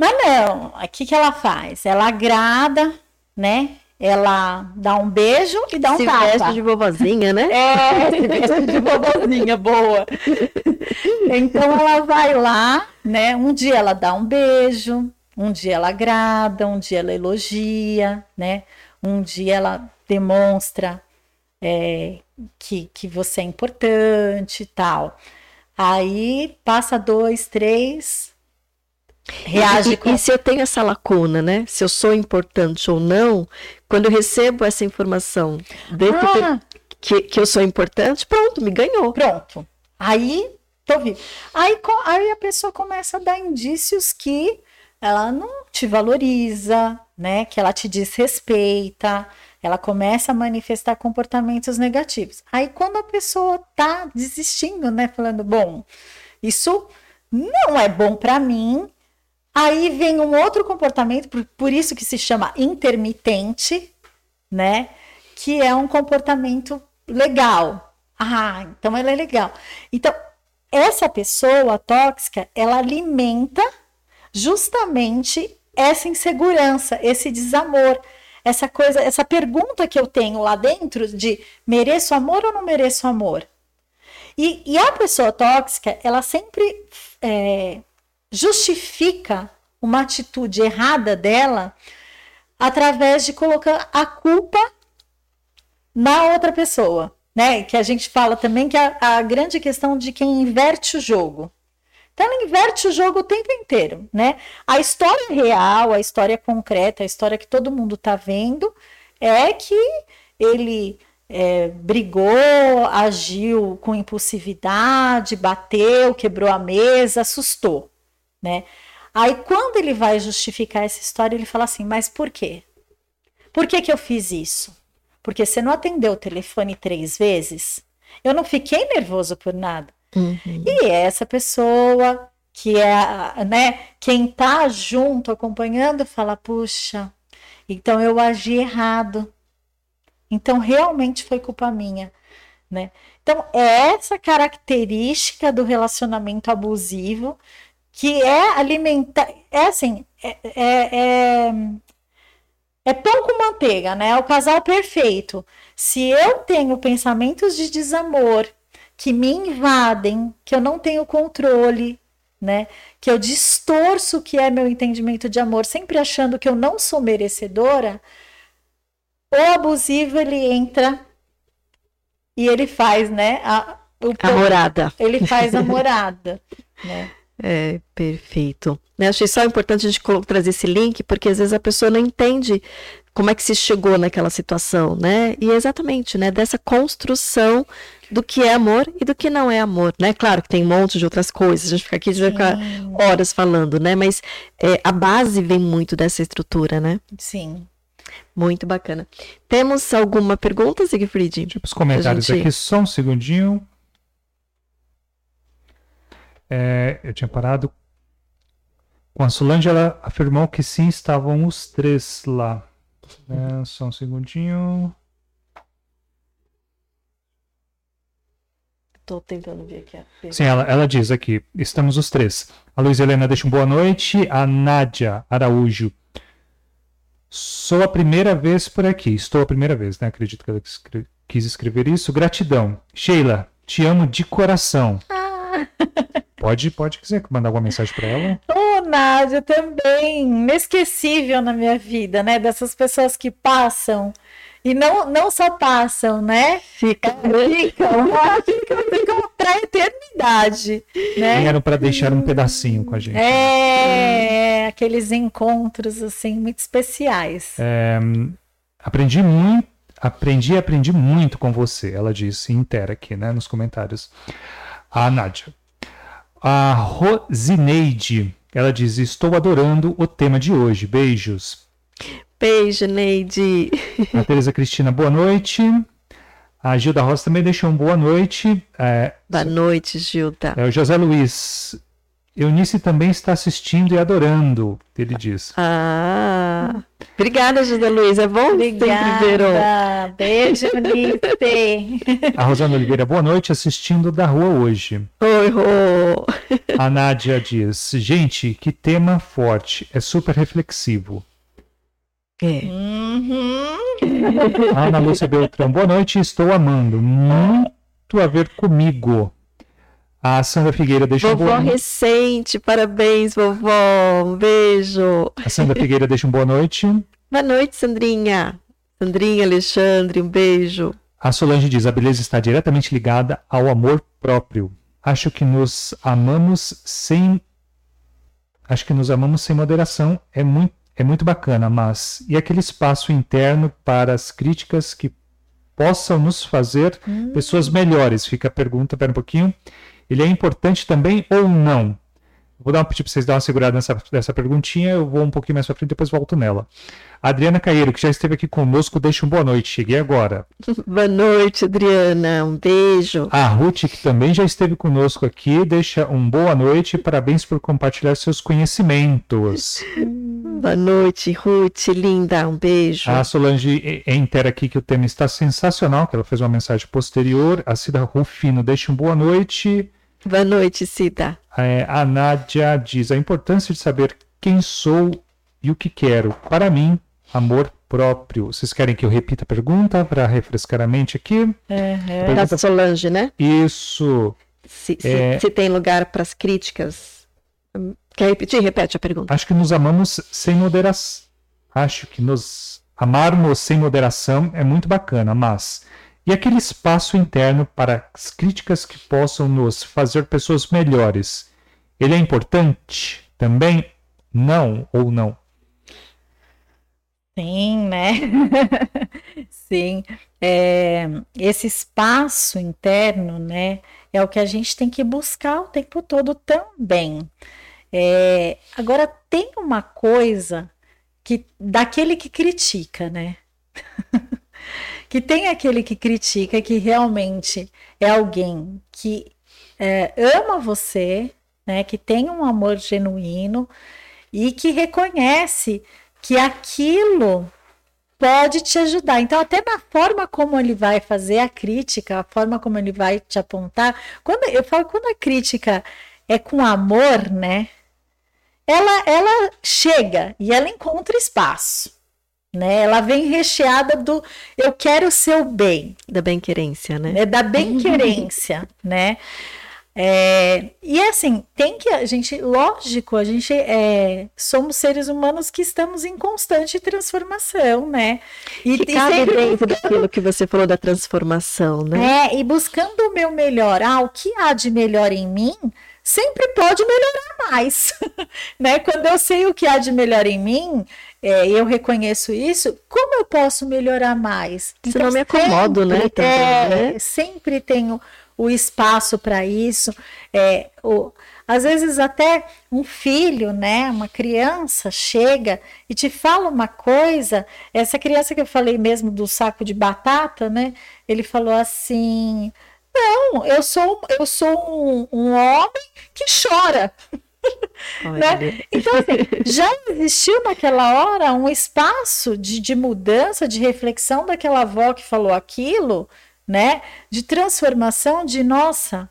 Mas não, o que, que ela faz? Ela agrada, né? Ela dá um beijo e dá um se tapa. veste de vovozinha, né? É, se veste de vovozinha, boa. Então ela vai lá, né? Um dia ela dá um beijo, um dia ela agrada, um dia ela elogia, né? Um dia ela demonstra é, que, que você é importante e tal. Aí passa dois, três, reage e, com... e se eu tenho essa lacuna, né? Se eu sou importante ou não, quando eu recebo essa informação ah. que, que eu sou importante, pronto, me ganhou. Pronto. Aí, tô vivo. Aí, aí a pessoa começa a dar indícios que ela não te valoriza, né? Que ela te desrespeita. Ela começa a manifestar comportamentos negativos. Aí, quando a pessoa tá desistindo, né? Falando, bom, isso não é bom para mim, Aí vem um outro comportamento, por, por isso que se chama intermitente, né? Que é um comportamento legal. Ah, então ela é legal. Então, essa pessoa tóxica, ela alimenta justamente essa insegurança, esse desamor, essa coisa, essa pergunta que eu tenho lá dentro de mereço amor ou não mereço amor? E, e a pessoa tóxica, ela sempre é, justifica uma atitude errada dela através de colocar a culpa na outra pessoa, né? Que a gente fala também que a, a grande questão de quem inverte o jogo. Então ela inverte o jogo o tempo inteiro, né? A história real, a história concreta, a história que todo mundo tá vendo é que ele é, brigou, agiu com impulsividade, bateu, quebrou a mesa, assustou né? Aí quando ele vai justificar essa história, ele fala assim: "Mas por quê? Por que que eu fiz isso? Porque você não atendeu o telefone três vezes? Eu não fiquei nervoso por nada." Uhum. E essa pessoa que é, né, quem tá junto acompanhando fala: "Puxa, então eu agi errado. Então realmente foi culpa minha." Né? Então, é essa característica do relacionamento abusivo que é alimentar. É assim, é, é, é, é pão com manteiga, né? É o casal perfeito. Se eu tenho pensamentos de desamor que me invadem, que eu não tenho controle, né? Que eu distorço o que é meu entendimento de amor, sempre achando que eu não sou merecedora, o abusivo ele entra e ele faz, né? A, o, a morada. Ele faz a morada, né? É, perfeito. Né? Achei só importante a gente trazer esse link, porque às vezes a pessoa não entende como é que se chegou naquela situação, né? E é exatamente, né, dessa construção do que é amor e do que não é amor, né? Claro que tem um monte de outras coisas, a gente fica aqui, a gente vai ficar horas falando, né? Mas é, a base vem muito dessa estrutura, né? Sim. Muito bacana. Temos alguma pergunta, Siegfried? Tipo os comentários gente... aqui, só um segundinho. É, eu tinha parado. Com a Solange, ela afirmou que sim, estavam os três lá. É, só um segundinho. Estou tentando ver aqui. Sim, ela, ela diz aqui: estamos os três. A Luiz Helena deixa um boa noite. A Nádia Araújo. Sou a primeira vez por aqui. Estou a primeira vez, né? Acredito que ela quis escrever isso. Gratidão. Sheila, te amo de coração. Ah. Pode, pode quiser mandar alguma mensagem para ela. Ô, oh, Nádia, também. Inesquecível na minha vida, né? Dessas pessoas que passam e não, não só passam, né? Ficam, ficam, ficam, ficam para a eternidade. Né? Vieram para deixar um pedacinho com a gente. É, né? aqueles encontros assim muito especiais. É, aprendi muito, aprendi aprendi muito com você, ela disse inteira aqui, né, nos comentários. A Nádia. A Rosineide, ela diz: Estou adorando o tema de hoje. Beijos. Beijo, Neide. A Tereza Cristina, boa noite. A Gilda Rosa também deixou um boa noite. É, boa noite, Gilda. É, o José Luiz. Eunice também está assistindo e adorando, ele diz. Ah, obrigada, José Luiz. É bom obrigada. sempre ver o... Beijo, Eunice. A Rosana Oliveira, boa noite, assistindo da rua hoje. Oi, Rô. A Nádia diz, gente, que tema forte, é super reflexivo. É. Uhum. Ana Lúcia Beltrão, boa noite, estou amando. Muito a ver comigo. A Sandra Figueira deixa vovó um boa noite. recente, parabéns, vovó. Um beijo. A Sandra Figueira deixa um boa noite. Boa noite, Sandrinha. Sandrinha, Alexandre, um beijo. A Solange diz: a beleza está diretamente ligada ao amor próprio. Acho que nos amamos sem. Acho que nos amamos sem moderação. É muito é muito bacana, mas e aquele espaço interno para as críticas que possam nos fazer hum. pessoas melhores? Fica a pergunta, pera um pouquinho. Ele é importante também ou não? Vou dar um pedir para vocês dar uma segurada nessa, nessa perguntinha, eu vou um pouquinho mais para frente, depois volto nela. Adriana Caeiro, que já esteve aqui conosco, deixa um boa noite, cheguei agora. boa noite, Adriana, um beijo. A Ruth, que também já esteve conosco aqui, deixa um boa noite, parabéns por compartilhar seus conhecimentos. Boa noite, Ruth, linda, um beijo. A Solange Enter aqui que o tema está sensacional, que ela fez uma mensagem posterior. A Cida Rufino deixa um boa noite. Boa noite, Cida. É, a Nádia diz a importância de saber quem sou e o que quero. Para mim, amor próprio. Vocês querem que eu repita a pergunta para refrescar a mente aqui? Uhum. Pergunta... Da Solange, né? Isso. Se, é... se, se tem lugar para as críticas Quer repetir? Repete a pergunta. Acho que nos amamos sem moderação. Acho que nos amarmos sem moderação é muito bacana, mas e aquele espaço interno para as críticas que possam nos fazer pessoas melhores? Ele é importante também? Não ou não? Sim, né? Sim. É, esse espaço interno, né, é o que a gente tem que buscar o tempo todo também. É, agora tem uma coisa que daquele que critica, né? que tem aquele que critica que realmente é alguém que é, ama você, né? Que tem um amor genuíno e que reconhece que aquilo pode te ajudar. Então, até na forma como ele vai fazer a crítica, a forma como ele vai te apontar, quando eu falo quando a crítica é com amor, né? ela, ela chega e ela encontra espaço. Né? Ela vem recheada do eu quero o seu bem. Da bem-querência, né? É da bem-querência, né? É, e assim, tem que a gente, lógico, a gente é, somos seres humanos que estamos em constante transformação, né? E, que cabe sempre... dentro daquilo que você falou da transformação, né? É, e buscando o meu melhor. Ah, o que há de melhor em mim sempre pode melhorar mais, né? Quando eu sei o que há de melhor em mim, é, eu reconheço isso, como eu posso melhorar mais? Se não me acomodo, né? sempre, Também, é, né? sempre tenho o espaço para isso. É, o, às vezes até um filho, né, uma criança chega e te fala uma coisa. Essa criança que eu falei mesmo do saco de batata, né? Ele falou assim: não, eu sou eu sou um, um homem que chora. Olha. Né? Então, assim, já existiu naquela hora um espaço de, de mudança, de reflexão daquela avó que falou aquilo, né? De transformação de nossa,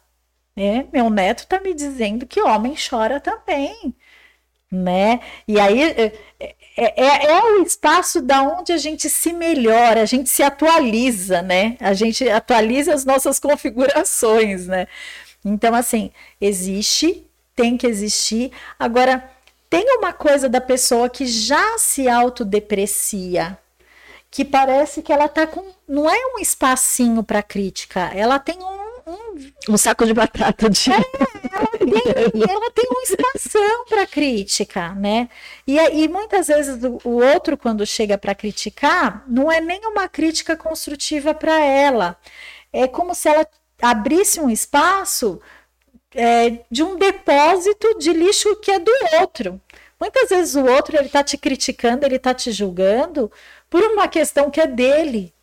é, meu neto tá me dizendo que homem chora também, né? E aí é, é, é- é o espaço da onde a gente se melhora, a gente se atualiza, né? A gente atualiza as nossas configurações, né? Então, assim, existe, tem que existir. Agora, tem uma coisa da pessoa que já se autodeprecia, que parece que ela tá com. Não é um espacinho para crítica, ela tem um, um saco de batata de. tem- ela tem uma expansão para crítica, né? E, aí, muitas vezes o, o outro, quando chega para criticar, não é nem uma crítica construtiva para ela. É como se ela abrisse um espaço é, de um depósito de lixo que é do outro. Muitas vezes o outro ele está te criticando, ele está te julgando por uma questão que é dele.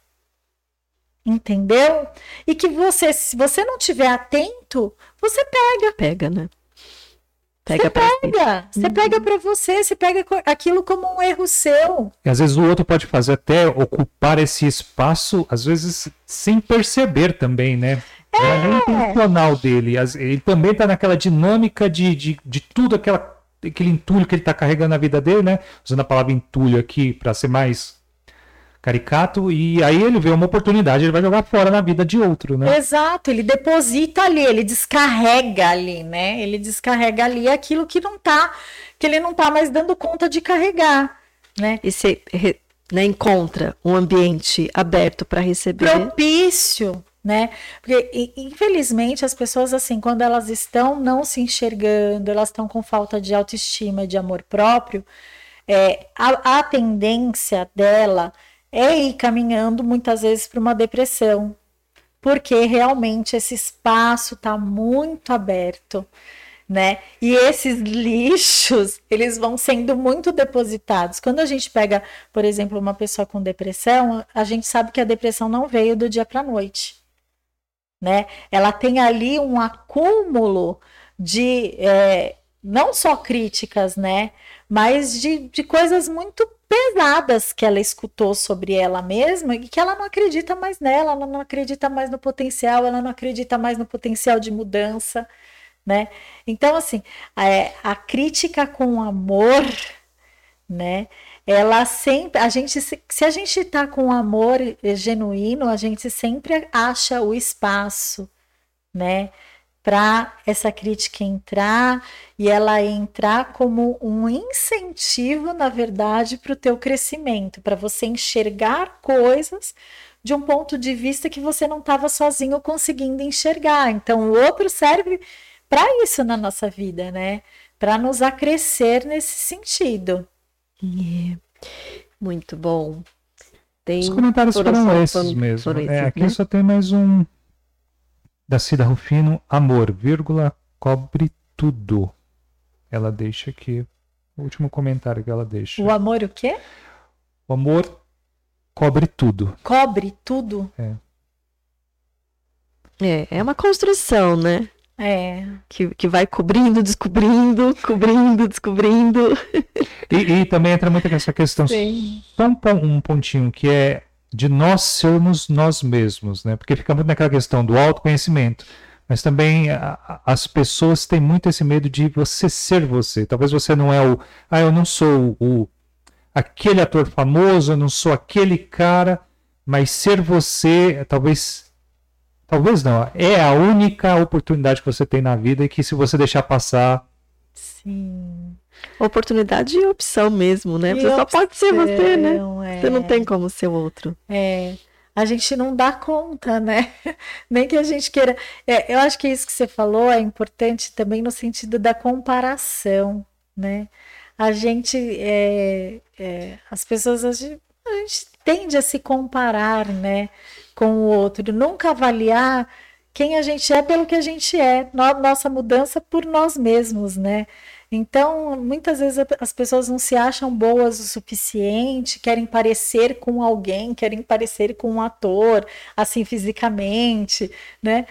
Entendeu? E que você, se você não tiver atento, você pega, Pega, né? Pega pra si. pega. Você pega para você, você pega aquilo como um erro seu. E às vezes o outro pode fazer até ocupar esse espaço, às vezes sem perceber também, né? É, é intencional dele. Ele também tá naquela dinâmica de, de, de tudo aquela, aquele entulho que ele tá carregando na vida dele, né? Usando a palavra entulho aqui para ser mais caricato. E aí ele vê uma oportunidade, ele vai jogar fora na vida de outro, né? Exato, ele deposita ali, ele descarrega ali, né? Ele descarrega ali aquilo que não tá, que ele não tá mais dando conta de carregar, né? E você re- né, encontra um ambiente aberto para receber. propício, né? Porque infelizmente as pessoas assim, quando elas estão não se enxergando, elas estão com falta de autoestima, de amor próprio, é, a, a tendência dela é ir caminhando muitas vezes para uma depressão, porque realmente esse espaço está muito aberto. Né? E esses lixos, eles vão sendo muito depositados. Quando a gente pega, por exemplo, uma pessoa com depressão, a gente sabe que a depressão não veio do dia para a noite, né? Ela tem ali um acúmulo de é, não só críticas, né? Mas de, de coisas muito pesadas que ela escutou sobre ela mesma e que ela não acredita mais nela, ela não acredita mais no potencial, ela não acredita mais no potencial de mudança, né? Então, assim, a, a crítica com amor, né? Ela sempre, a gente, se se a gente tá com amor genuíno, a gente sempre acha o espaço, né? Para essa crítica entrar e ela entrar como um incentivo, na verdade, para o teu crescimento, para você enxergar coisas de um ponto de vista que você não estava sozinho conseguindo enxergar. Então, o outro serve para isso na nossa vida, né? Para nos acrescer nesse sentido. É. Muito bom. Tem Os comentários foram esses foram- mesmo. foram É, esses, aqui né? só tem mais um da Cida Rufino, amor, vírgula, cobre tudo. Ela deixa aqui o último comentário que ela deixa. O amor o quê? O amor cobre tudo. Cobre tudo. É, é uma construção, né? É. Que, que vai cobrindo, descobrindo, cobrindo, descobrindo. E, e também entra muito essa questão, Sim. só um, um pontinho, que é de nós sermos nós mesmos, né? Porque fica muito naquela questão do autoconhecimento. Mas também a- a- as pessoas têm muito esse medo de você ser você. Talvez você não é o. Ah, eu não sou o aquele ator famoso, eu não sou aquele cara, mas ser você, talvez. Talvez não. É a única oportunidade que você tem na vida e que se você deixar passar. Sim. Oportunidade e opção mesmo, né? Você só pode ser você, né? é. Você não tem como ser o outro. É. a gente não dá conta, né? Nem que a gente queira. É, eu acho que isso que você falou é importante também no sentido da comparação, né? A gente, é, é, as pessoas, a gente, a gente tende a se comparar, né, com o outro, nunca avaliar quem a gente é pelo que a gente é, nossa mudança por nós mesmos, né? Então, muitas vezes as pessoas não se acham boas o suficiente, querem parecer com alguém, querem parecer com um ator, assim fisicamente, né?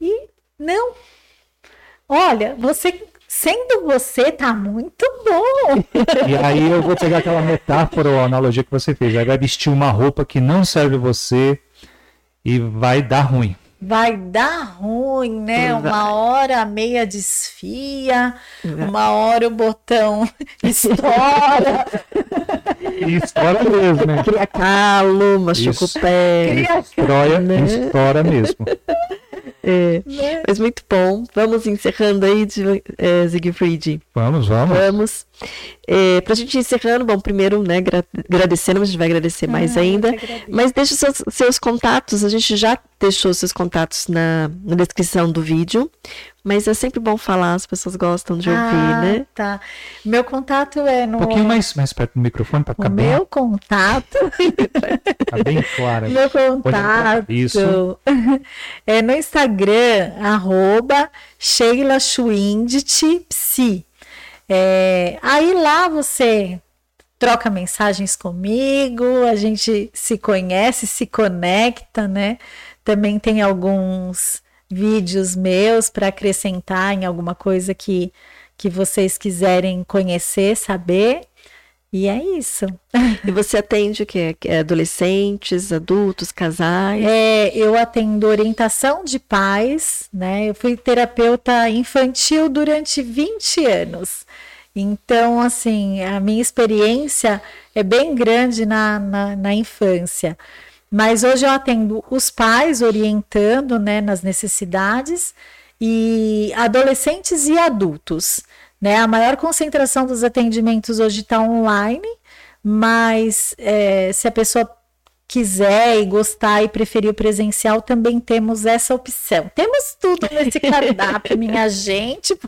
E não. Olha, você sendo você tá muito bom. E aí eu vou pegar aquela metáfora ou analogia que você fez. Aí vai vestir uma roupa que não serve você e vai dar ruim vai dar ruim, né? Vai. Uma hora a meia desfia, vai. uma hora o botão estoura. E estoura mesmo, né? Cria calo, machuca o pé. Estoura, né? estoura mesmo. É, né? Mas muito bom. Vamos encerrando aí, de, é, Siegfried. Vamos, vamos. Vamos. É, para a gente ir encerrando, bom, primeiro, né, gra agradecendo, a gente vai agradecer mais ah, ainda. Mas deixe seus, seus contatos, a gente já deixou seus contatos na, na descrição do vídeo. Mas é sempre bom falar, as pessoas gostam de ouvir, ah, né? Tá. Meu contato é no. Um pouquinho mais, mais perto do microfone para ficar o bem. Meu contato. tá bem claro. Meu contato. Isso. É no Instagram, arroba Sheila Schwindt Psi. É, aí lá você troca mensagens comigo, a gente se conhece, se conecta, né? Também tem alguns vídeos meus para acrescentar em alguma coisa que, que vocês quiserem conhecer, saber. E é isso. E você atende o quê? É adolescentes, adultos, casais? É, eu atendo orientação de pais, né? Eu fui terapeuta infantil durante 20 anos. Então, assim, a minha experiência é bem grande na, na, na infância. Mas hoje eu atendo os pais orientando né, nas necessidades e adolescentes e adultos. Né? A maior concentração dos atendimentos hoje está online, mas é, se a pessoa quiser e gostar e preferir o presencial, também temos essa opção. Temos tudo nesse cardápio, minha gente.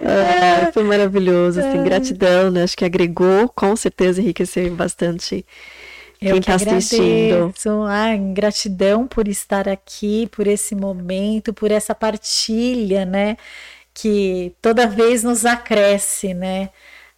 É, foi maravilhoso, assim, é. gratidão, né? Acho que agregou, com certeza enriqueceu bastante eu quem está assistindo. Ah, gratidão por estar aqui, por esse momento, por essa partilha, né? Que toda vez nos acresce, né?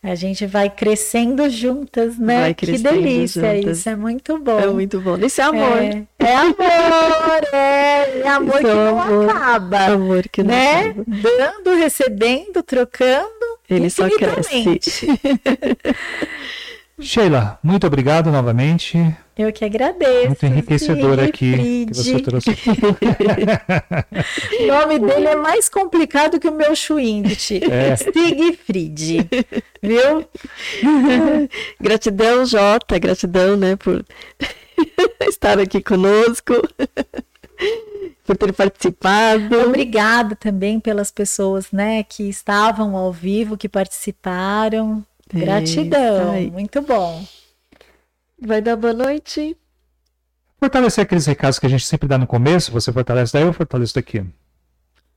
A gente vai crescendo juntas, né? Vai que delícia juntas. isso, é muito bom. É muito bom. Isso é amor. É, é amor, é, é amor isso que é não amor. acaba. Amor que não né? acaba. Dando, recebendo, trocando. Ele só cresce. Sheila, muito obrigado novamente. Eu que agradeço. Muito enriquecedor aqui que você trouxe. o nome dele é mais complicado que o meu Schwindt. É. Siegfried. Viu? gratidão, Jota. Gratidão, né, por estar aqui conosco. por ter participado. Obrigada também pelas pessoas, né, que estavam ao vivo, que participaram. Gratidão, é muito bom. Vai dar boa noite. Fortalecer aqueles recados que a gente sempre dá no começo, você fortalece daí ou fortalece daqui?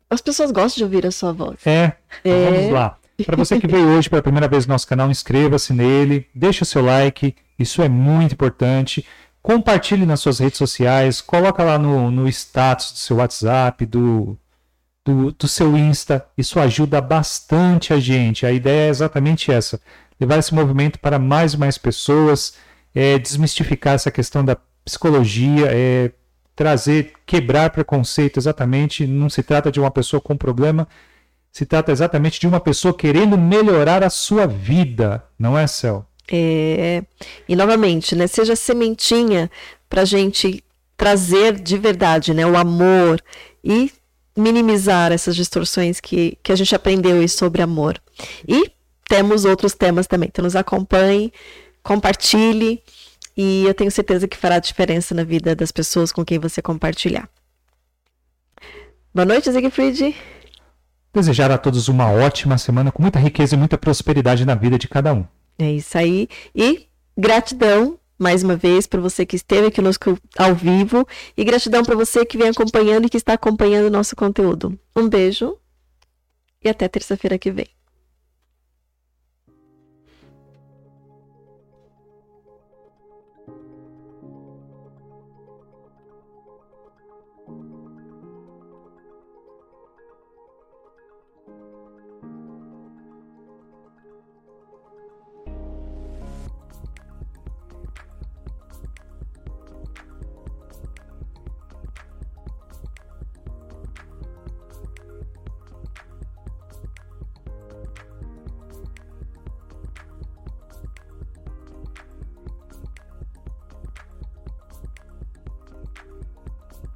As pessoas gostam de ouvir a sua voz. É, então é. vamos lá. Para você que veio hoje pela primeira vez no nosso canal, inscreva-se nele, deixa o seu like, isso é muito importante. Compartilhe nas suas redes sociais, coloca lá no, no status do seu WhatsApp, do, do, do seu Insta, isso ajuda bastante a gente. A ideia é exatamente essa levar esse movimento para mais e mais pessoas, é, desmistificar essa questão da psicologia, é, trazer, quebrar preconceito exatamente. Não se trata de uma pessoa com problema, se trata exatamente de uma pessoa querendo melhorar a sua vida, não é, Céu? É, e novamente, né, seja sementinha para gente trazer de verdade né, o amor e minimizar essas distorções que, que a gente aprendeu sobre amor. E temos outros temas também. Então nos acompanhe, compartilhe e eu tenho certeza que fará diferença na vida das pessoas com quem você compartilhar. Boa noite, Siegfried. Desejar a todos uma ótima semana com muita riqueza e muita prosperidade na vida de cada um. É isso aí. E gratidão mais uma vez para você que esteve aqui conosco ao vivo e gratidão para você que vem acompanhando e que está acompanhando o nosso conteúdo. Um beijo e até terça-feira que vem.